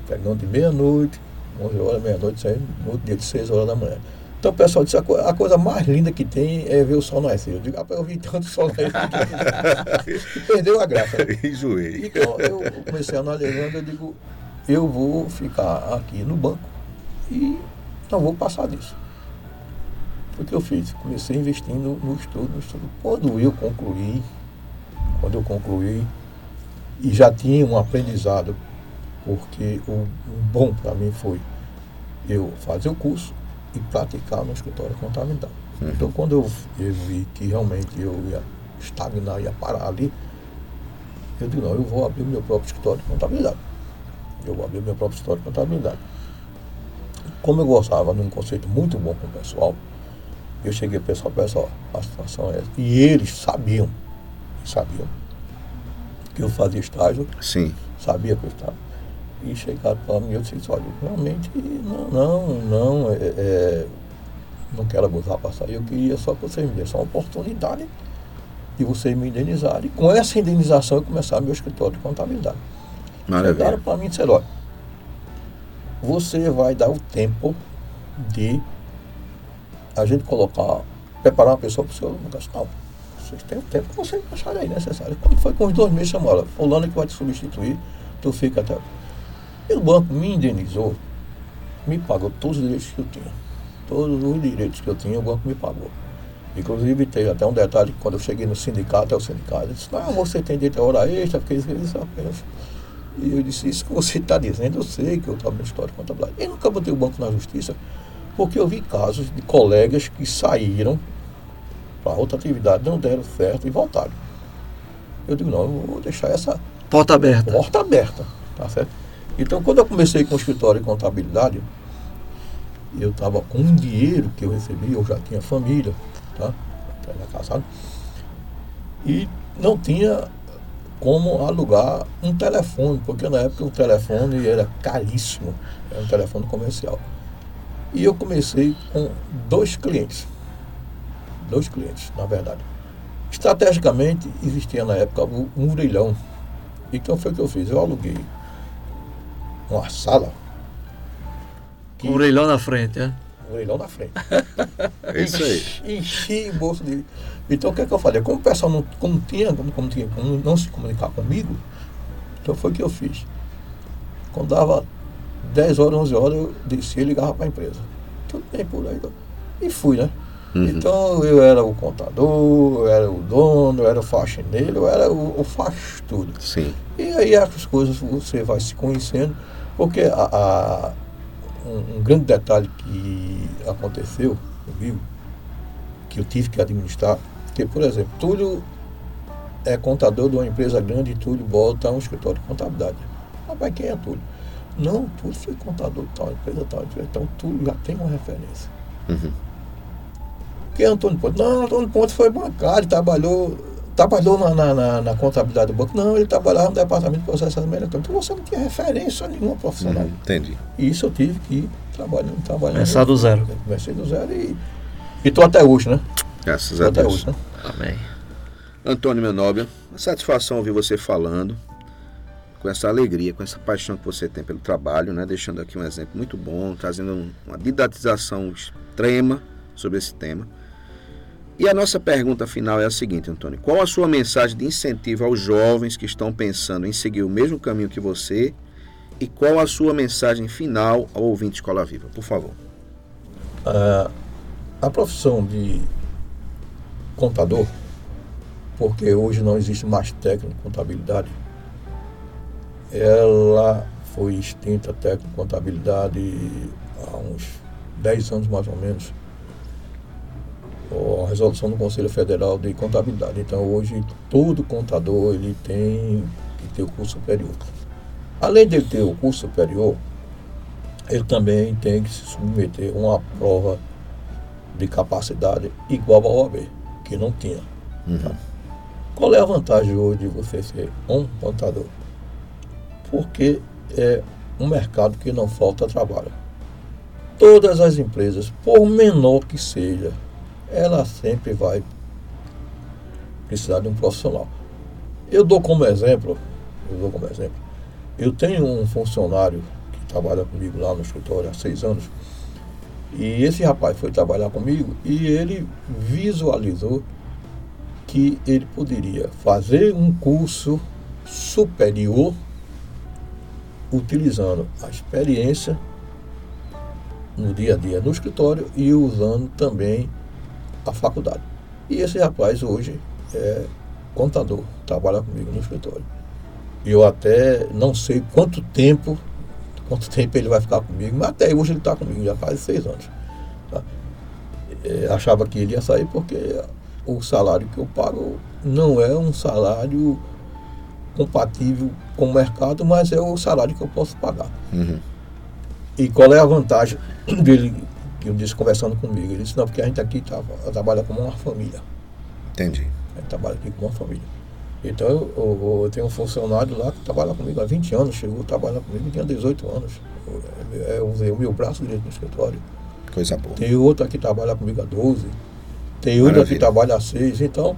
pegando de meia-noite, 11 horas, meia-noite, saindo no outro dia de 6 horas da manhã. Então o pessoal disse, a, co a coisa mais linda que tem é ver o sol nascer. Eu digo, ah, eu vi tanto sol nascer perdeu a graça. Enjoei. Então, eu comecei analisando, eu digo, eu vou ficar aqui no banco e não vou passar disso. Foi o que eu fiz. Comecei investindo no estudo, no estudo. Quando eu concluí, quando eu concluí, e já tinha um aprendizado, porque o, o bom para mim foi eu fazer o curso, e praticar no escritório de contabilidade. Uhum. Então, quando eu, eu, vi que realmente eu ia estagnar, ia parar ali, eu digo, não, eu vou abrir o meu próprio escritório de contabilidade. Eu vou abrir o meu próprio escritório de contabilidade. Como eu gostava de um conceito muito bom com o pessoal, eu cheguei pessoal, pessoal, a situação é essa. E eles sabiam, sabiam que eu fazia estágio. Sim. Sabia que eu estava e chegaram para mim e eu disse, olha, realmente não, não, não, é, é, não quero abusar para sair, eu queria só que você me desse uma oportunidade de você me indenizar. E com essa indenização eu começar meu escritório de contabilidade. Maravilha. Chegaram para mim e disseram, olha, você vai dar o tempo de a gente colocar, preparar uma pessoa para o seu. Não, vocês têm o tempo que vocês acharem aí necessário. Quando foi com os dois meses, chamaram, fulano que vai te substituir, tu fica até. E o banco me indenizou, me pagou todos os direitos que eu tinha. Todos os direitos que eu tinha, o banco me pagou. Inclusive, tem até um detalhe, quando eu cheguei no sindicato, é o sindicato, disse, não, você tem direito a hora extra, porque isso, isso apenas. E eu disse, isso que você está dizendo, eu sei que eu trabalho na história de contabilidade. E nunca botei o banco na justiça, porque eu vi casos de colegas que saíram para outra atividade, não deram certo e voltaram. Eu digo, não, eu vou deixar essa porta aberta. Porta aberta, tá certo? Então, quando eu comecei com o escritório de contabilidade, eu estava com um dinheiro que eu recebi, eu já tinha família, tá? Era casado. E não tinha como alugar um telefone, porque na época o telefone era caríssimo, era um telefone comercial. E eu comecei com dois clientes. Dois clientes, na verdade. Estrategicamente, existia na época um orelhão. Então foi o que eu fiz. Eu aluguei uma sala. Que... Um orelhão na frente, é? Um orelhão na frente. é isso aí. Enchi o bolso dele. Então o que, é que eu falei? Como o pessoal não, como tinha, como tinha como não se comunicar comigo, então foi o que eu fiz. Quando dava 10 horas, 11 horas, eu descia e ligava para a empresa. Tudo bem por aí. Então. E fui, né? Uhum. Então eu era o contador, eu era o dono, eu era o faxineiro, eu era o, o faz tudo. Sim. E aí as coisas você vai se conhecendo, porque a, a um, um, grande detalhe que aconteceu comigo, que eu tive que administrar, que por exemplo, Túlio é contador de uma empresa grande e Túlio volta a um escritório de contabilidade. Mas quem é Túlio? Não, Túlio foi contador de tal empresa, tal empresa. Então Túlio já tem uma referência. Uhum. Quem é Antônio Ponte? Não, Antônio Ponte foi bancário, trabalhou, trabalhou na, na, na, na contabilidade do banco. Não, ele trabalhava no departamento de processamento eletrônico. Então você não tinha referência nenhuma profissional. Uhum, entendi. E isso eu tive que ir trabalhando, trabalhando. Começar do zero. Comecei do zero e estou até hoje, né? Graças tô a Deus. Hoje, né? Amém. Antônio, meu nobre, uma satisfação ouvir você falando com essa alegria, com essa paixão que você tem pelo trabalho, né? Deixando aqui um exemplo muito bom, trazendo uma didatização extrema sobre esse tema. E a nossa pergunta final é a seguinte, Antônio: qual a sua mensagem de incentivo aos jovens que estão pensando em seguir o mesmo caminho que você? E qual a sua mensagem final ao ouvinte Escola Viva, por favor? Uh, a profissão de contador, porque hoje não existe mais técnico de contabilidade, ela foi extinta técnico de contabilidade há uns 10 anos mais ou menos a resolução do Conselho Federal de Contabilidade. Então hoje todo contador ele tem que ter o curso superior. Além de ter o curso superior, ele também tem que se submeter a uma prova de capacidade igual ao OAB, que não tinha. Uhum. Qual é a vantagem hoje de você ser um contador? Porque é um mercado que não falta trabalho. Todas as empresas, por menor que seja, ela sempre vai precisar de um profissional. Eu dou como exemplo, eu dou como exemplo, eu tenho um funcionário que trabalha comigo lá no escritório há seis anos, e esse rapaz foi trabalhar comigo e ele visualizou que ele poderia fazer um curso superior utilizando a experiência no dia a dia no escritório e usando também a faculdade. E esse rapaz hoje é contador, trabalha comigo no escritório. E eu até não sei quanto tempo, quanto tempo ele vai ficar comigo, mas até hoje ele está comigo, já faz seis anos. Tá? É, achava que ele ia sair porque o salário que eu pago não é um salário compatível com o mercado, mas é o salário que eu posso pagar. Uhum. E qual é a vantagem dele eu disse conversando comigo. Ele disse, não, porque a gente aqui tá, trabalha como uma família. Entendi. A gente trabalha aqui como uma família. Então eu, eu, eu, tenho um funcionário lá que trabalha comigo há 20 anos, chegou a trabalhar comigo, tinha 18 anos. Eu usei o meu braço direito no escritório. Coisa boa. Tem outro aqui que trabalha comigo há 12. Tem outro que trabalha há 6. Então,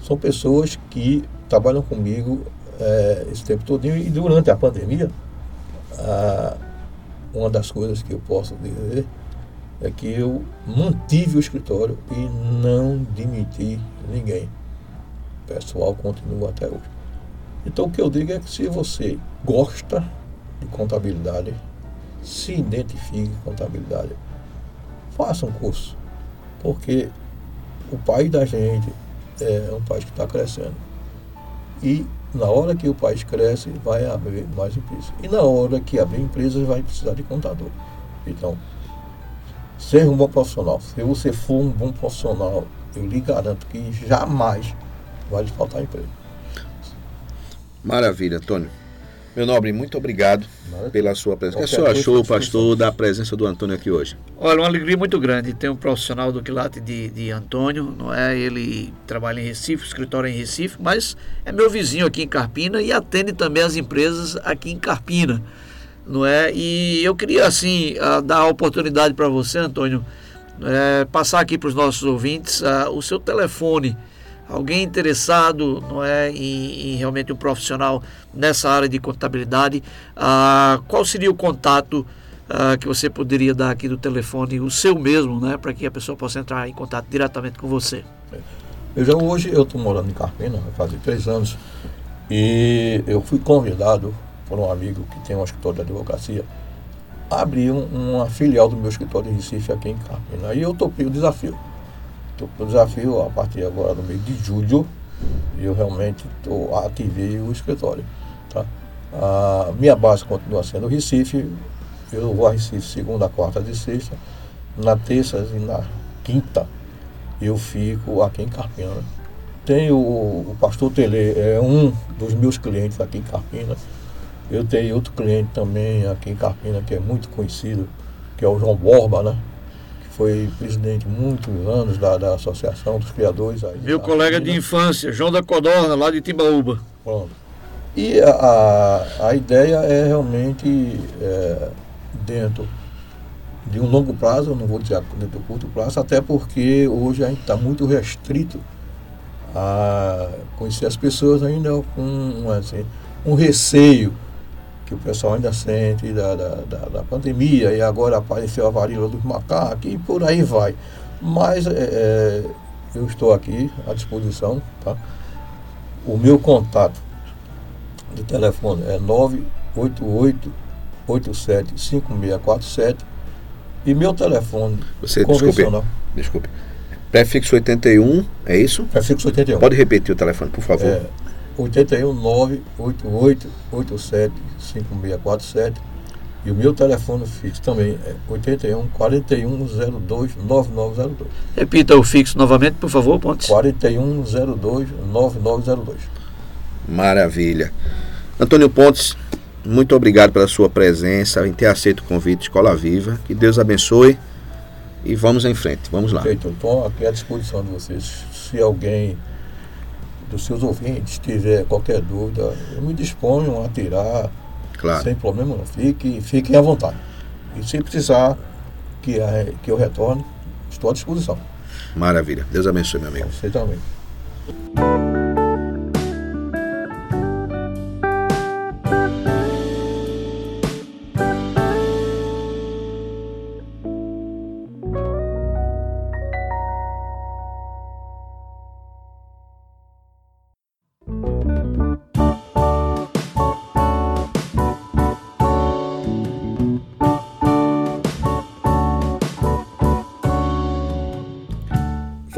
são pessoas que trabalham comigo é, esse tempo todo. E durante a pandemia, ah, uma das coisas que eu posso dizer é que eu mantive o escritório e não demiti ninguém. O pessoal continua até hoje. Então o que eu digo é que se você gosta de contabilidade, se identifique com contabilidade, faça um curso. Porque o país da gente é um país que está crescendo. E na hora que o país cresce, vai abrir mais empresas. E na hora que abrir empresas, vai precisar de contador. Então, ser um bom profissional. Se você for um bom profissional, eu lhe garanto que jamais vai lhe faltar emprego. Maravilha, Antônio. Meu nobre, muito obrigado Maravilha. pela sua presença. O que o senhor achou, pastor, da presença do Antônio aqui hoje? Olha, uma alegria muito grande ter um profissional do quilate de, de Antônio, não é? Ele trabalha em Recife, escritório em Recife, mas é meu vizinho aqui em Carpina e atende também as empresas aqui em Carpina não é? E eu queria assim dar a oportunidade para você, Antônio, é, passar aqui para os nossos ouvintes o seu telefone alguém interessado não é, em, em realmente um profissional nessa área de contabilidade, ah, qual seria o contato ah, que você poderia dar aqui do telefone, o seu mesmo, né, para que a pessoa possa entrar em contato diretamente com você? Já hoje eu estou morando em Carpina, faz três anos, e eu fui convidado por um amigo que tem um escritório de advocacia a abrir um, uma filial do meu escritório de Recife aqui em Carpina. Aí eu topei o desafio. Topei o desafio a partir agora do mês de julho, eu realmente tô, ativei o escritório. Tá? A minha base continua sendo Recife, eu vou a Recife segunda, quarta e sexta, na terça e na quinta eu fico aqui em Carpina. Tenho o, o pastor Tele, é um dos meus clientes aqui em Carpina. Eu tenho outro cliente também aqui em Carpina que é muito conhecido, que é o João Borba, né? Que foi presidente muitos anos da, da Associação dos Criadores. Aí, Meu colega de infância, João da Codorna, lá de Timbaúba. Pronto. E a, a, ideia é realmente é, dentro de um longo prazo, não vou dizer dentro do curto prazo, até porque hoje a gente está muito restrito a conhecer as pessoas ainda com assim, um receio que o pessoal ainda sente da, da, da, da pandemia e agora apareceu a varíola dos macacos e por aí vai. Mas é, é, eu estou aqui à disposição, tá? O meu contato de telefone é 988 87 5647 e meu telefone Você, convencional. Desculpe, desculpe. Prefixo 81, é isso? Prefixo 81. Pode repetir o telefone, por favor. É 81 988 87 5647 e o meu telefone fixo também é 81 4102 9902. Repita o fixo novamente, por favor, Pontes. 4102 9902. Maravilha. Antônio Pontes, muito obrigado pela sua presença, em ter aceito o convite Escola Viva. Que Deus abençoe e vamos em frente. Vamos lá. Feito, estou aqui à disposição de vocês. Se alguém dos seus ouvintes tiver qualquer dúvida, eu me disponho a tirar. Claro. Sem problema, não. Fique, fiquem à vontade. E se precisar que, que eu retorne, estou à disposição. Maravilha. Deus abençoe, meu amigo. Você também.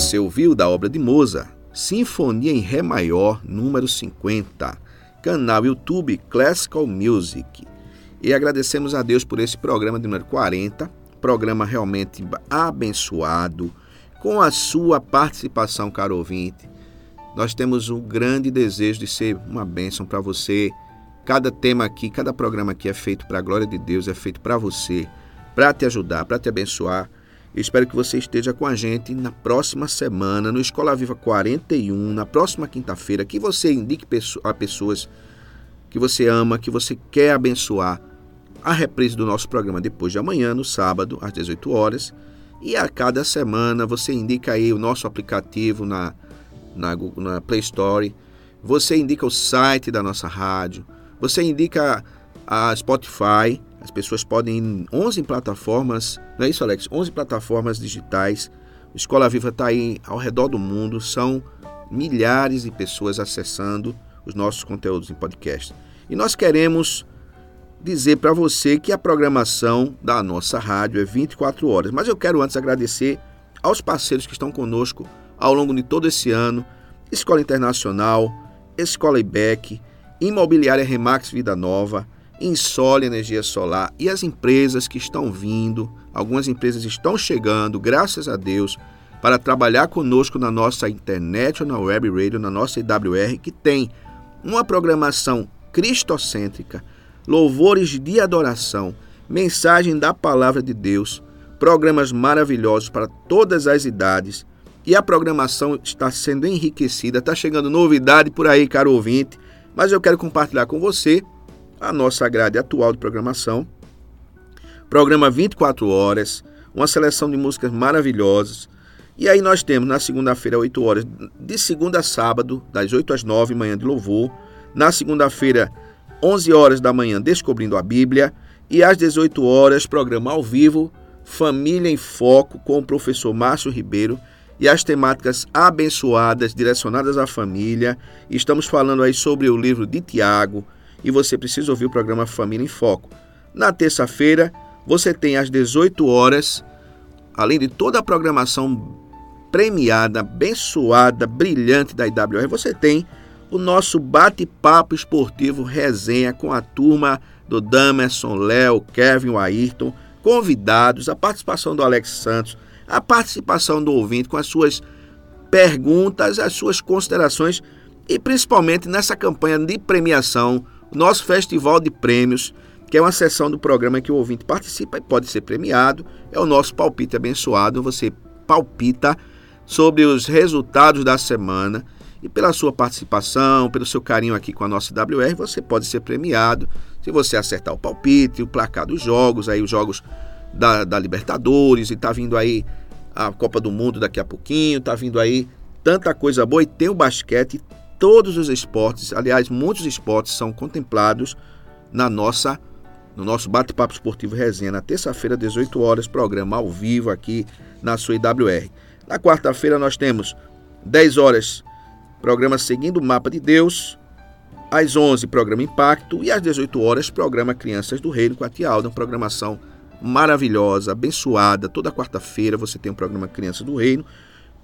Você ouviu da obra de Mozart, Sinfonia em Ré Maior, número 50, canal YouTube Classical Music. E agradecemos a Deus por esse programa de número 40, programa realmente abençoado, com a sua participação, caro ouvinte. Nós temos um grande desejo de ser uma bênção para você. Cada tema aqui, cada programa aqui é feito para a glória de Deus, é feito para você, para te ajudar, para te abençoar espero que você esteja com a gente na próxima semana, no Escola Viva 41, na próxima quinta-feira, que você indique a pessoas que você ama, que você quer abençoar, a reprise do nosso programa depois de amanhã, no sábado, às 18 horas. E a cada semana você indica aí o nosso aplicativo na, na, Google, na Play Store, você indica o site da nossa rádio, você indica a Spotify, as pessoas podem ir em 11 plataformas, não é isso, Alex? 11 plataformas digitais. Escola Viva está aí ao redor do mundo, são milhares de pessoas acessando os nossos conteúdos em podcast. E nós queremos dizer para você que a programação da nossa rádio é 24 horas. Mas eu quero antes agradecer aos parceiros que estão conosco ao longo de todo esse ano: Escola Internacional, Escola IBEC, Imobiliária Remax Vida Nova. Insole Energia Solar e as empresas que estão vindo, algumas empresas estão chegando, graças a Deus, para trabalhar conosco na nossa internet na web radio, na nossa IWR, que tem uma programação cristocêntrica, louvores de adoração, mensagem da palavra de Deus, programas maravilhosos para todas as idades. E a programação está sendo enriquecida, está chegando novidade por aí, caro ouvinte, mas eu quero compartilhar com você a nossa grade atual de programação. Programa 24 horas, uma seleção de músicas maravilhosas. E aí nós temos na segunda-feira, 8 horas, de segunda a sábado, das 8 às 9, manhã de louvor. Na segunda-feira, 11 horas da manhã, Descobrindo a Bíblia. E às 18 horas, programa ao vivo, Família em Foco, com o professor Márcio Ribeiro. E as temáticas abençoadas, direcionadas à família. Estamos falando aí sobre o livro de Tiago, e você precisa ouvir o programa Família em Foco. Na terça-feira, você tem às 18 horas, além de toda a programação premiada, abençoada, brilhante da IWR, você tem o nosso bate-papo esportivo resenha com a turma do Damerson, Léo, Kevin, Ayrton, convidados, a participação do Alex Santos, a participação do ouvinte com as suas perguntas, as suas considerações e principalmente nessa campanha de premiação nosso festival de prêmios, que é uma sessão do programa que o ouvinte participa e pode ser premiado, é o nosso palpite abençoado. Você palpita sobre os resultados da semana. E pela sua participação, pelo seu carinho aqui com a nossa WR, você pode ser premiado. Se você acertar o palpite, o placar dos jogos, aí os jogos da, da Libertadores, e tá vindo aí a Copa do Mundo daqui a pouquinho, tá vindo aí tanta coisa boa e tem o basquete todos os esportes, aliás, muitos esportes são contemplados na nossa no nosso bate-papo esportivo resenha na terça-feira, 18 horas, programa ao vivo aqui na sua IWR. Na quarta-feira nós temos 10 horas, programa Seguindo o Mapa de Deus, às 11 programa Impacto e às 18 horas programa Crianças do Reino com a Tia Alda, uma programação maravilhosa, abençoada. Toda quarta-feira você tem um programa Crianças do Reino,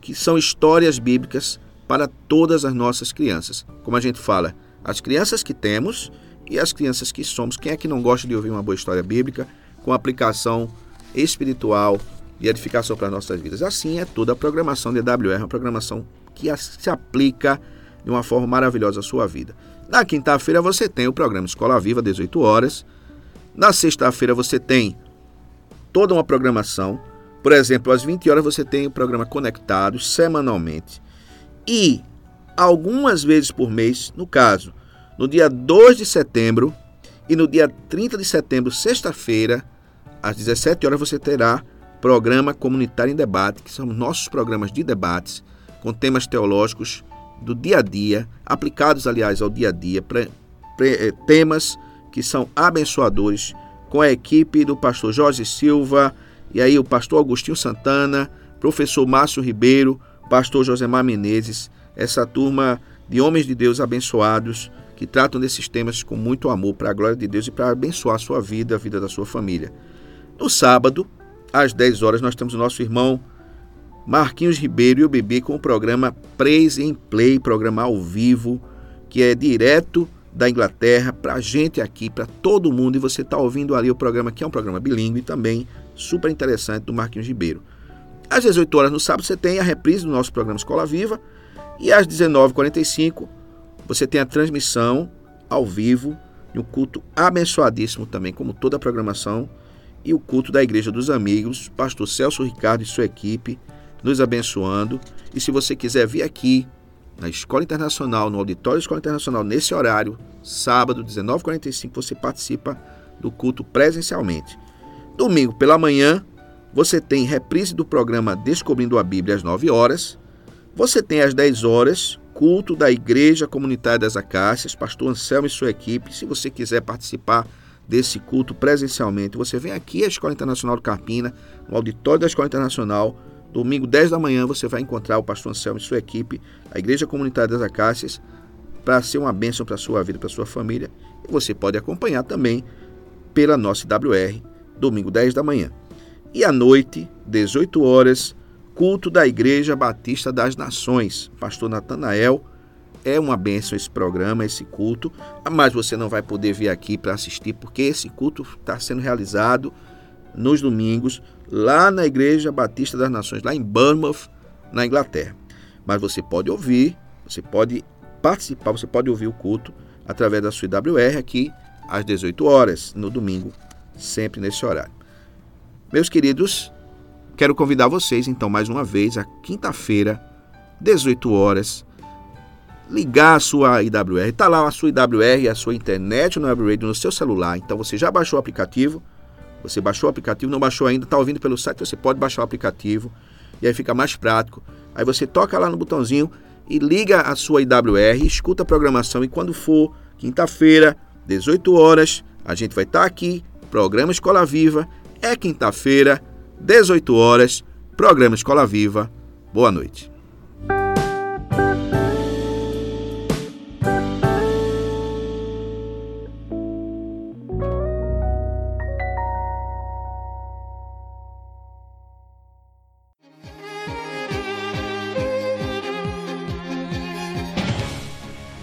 que são histórias bíblicas para todas as nossas crianças. Como a gente fala, as crianças que temos e as crianças que somos. Quem é que não gosta de ouvir uma boa história bíblica com aplicação espiritual e edificação para as nossas vidas? Assim é toda a programação de AWR, uma programação que se aplica de uma forma maravilhosa à sua vida. Na quinta-feira você tem o programa Escola Viva, 18 horas. Na sexta-feira você tem toda uma programação. Por exemplo, às 20 horas você tem o programa Conectados semanalmente. E algumas vezes por mês, no caso, no dia 2 de setembro e no dia 30 de setembro, sexta-feira, às 17 horas, você terá programa Comunitário em Debate, que são nossos programas de debates com temas teológicos do dia a dia, aplicados, aliás, ao dia a dia, pre, eh, temas que são abençoadores, com a equipe do pastor Jorge Silva, e aí o pastor Agostinho Santana, professor Márcio Ribeiro, pastor Josemar Menezes, essa turma de homens de Deus abençoados que tratam desses temas com muito amor para a glória de Deus e para abençoar a sua vida, a vida da sua família. No sábado, às 10 horas, nós temos o nosso irmão Marquinhos Ribeiro e o bebê com o programa Praise and Play, programa ao vivo, que é direto da Inglaterra para a gente aqui, para todo mundo. E você está ouvindo ali o programa, que é um programa bilíngue também super interessante do Marquinhos Ribeiro. Às 18 horas no sábado você tem a reprise do nosso programa Escola Viva e às 19h45 você tem a transmissão ao vivo de um culto abençoadíssimo também, como toda a programação, e o culto da Igreja dos Amigos, pastor Celso Ricardo e sua equipe, nos abençoando. E se você quiser vir aqui na Escola Internacional, no Auditório Escola Internacional, nesse horário, sábado, 19h45, você participa do culto presencialmente. Domingo pela manhã, você tem reprise do programa Descobrindo a Bíblia às 9 horas. Você tem às 10 horas culto da Igreja Comunitária das Acácias, pastor Anselmo e sua equipe. Se você quiser participar desse culto presencialmente, você vem aqui à Escola Internacional do Carpina, no auditório da Escola Internacional. Domingo, 10 da manhã, você vai encontrar o pastor Anselmo e sua equipe, a Igreja Comunitária das Acácias, para ser uma bênção para a sua vida, para a sua família. E você pode acompanhar também pela nossa IWR, domingo, 10 da manhã. E à noite, 18 horas, culto da Igreja Batista das Nações. Pastor Natanael, é uma benção esse programa, esse culto, mas você não vai poder vir aqui para assistir, porque esse culto está sendo realizado nos domingos, lá na Igreja Batista das Nações, lá em Bournemouth, na Inglaterra. Mas você pode ouvir, você pode participar, você pode ouvir o culto através da sua IWR aqui às 18 horas, no domingo, sempre nesse horário. Meus queridos, Quero convidar vocês, então, mais uma vez, a quinta-feira, 18 horas, ligar a sua IWR. Está lá a sua IWR, a sua internet no Web Radio no seu celular. Então, você já baixou o aplicativo. Você baixou o aplicativo, não baixou ainda, está ouvindo pelo site, você pode baixar o aplicativo. E aí fica mais prático. Aí você toca lá no botãozinho e liga a sua IWR, escuta a programação. E quando for quinta-feira, 18 horas, a gente vai estar tá aqui, programa Escola Viva. É quinta-feira, 18 horas, programa Escola Viva. Boa noite.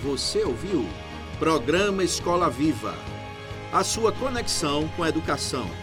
Você ouviu? Programa Escola Viva. A sua conexão com a educação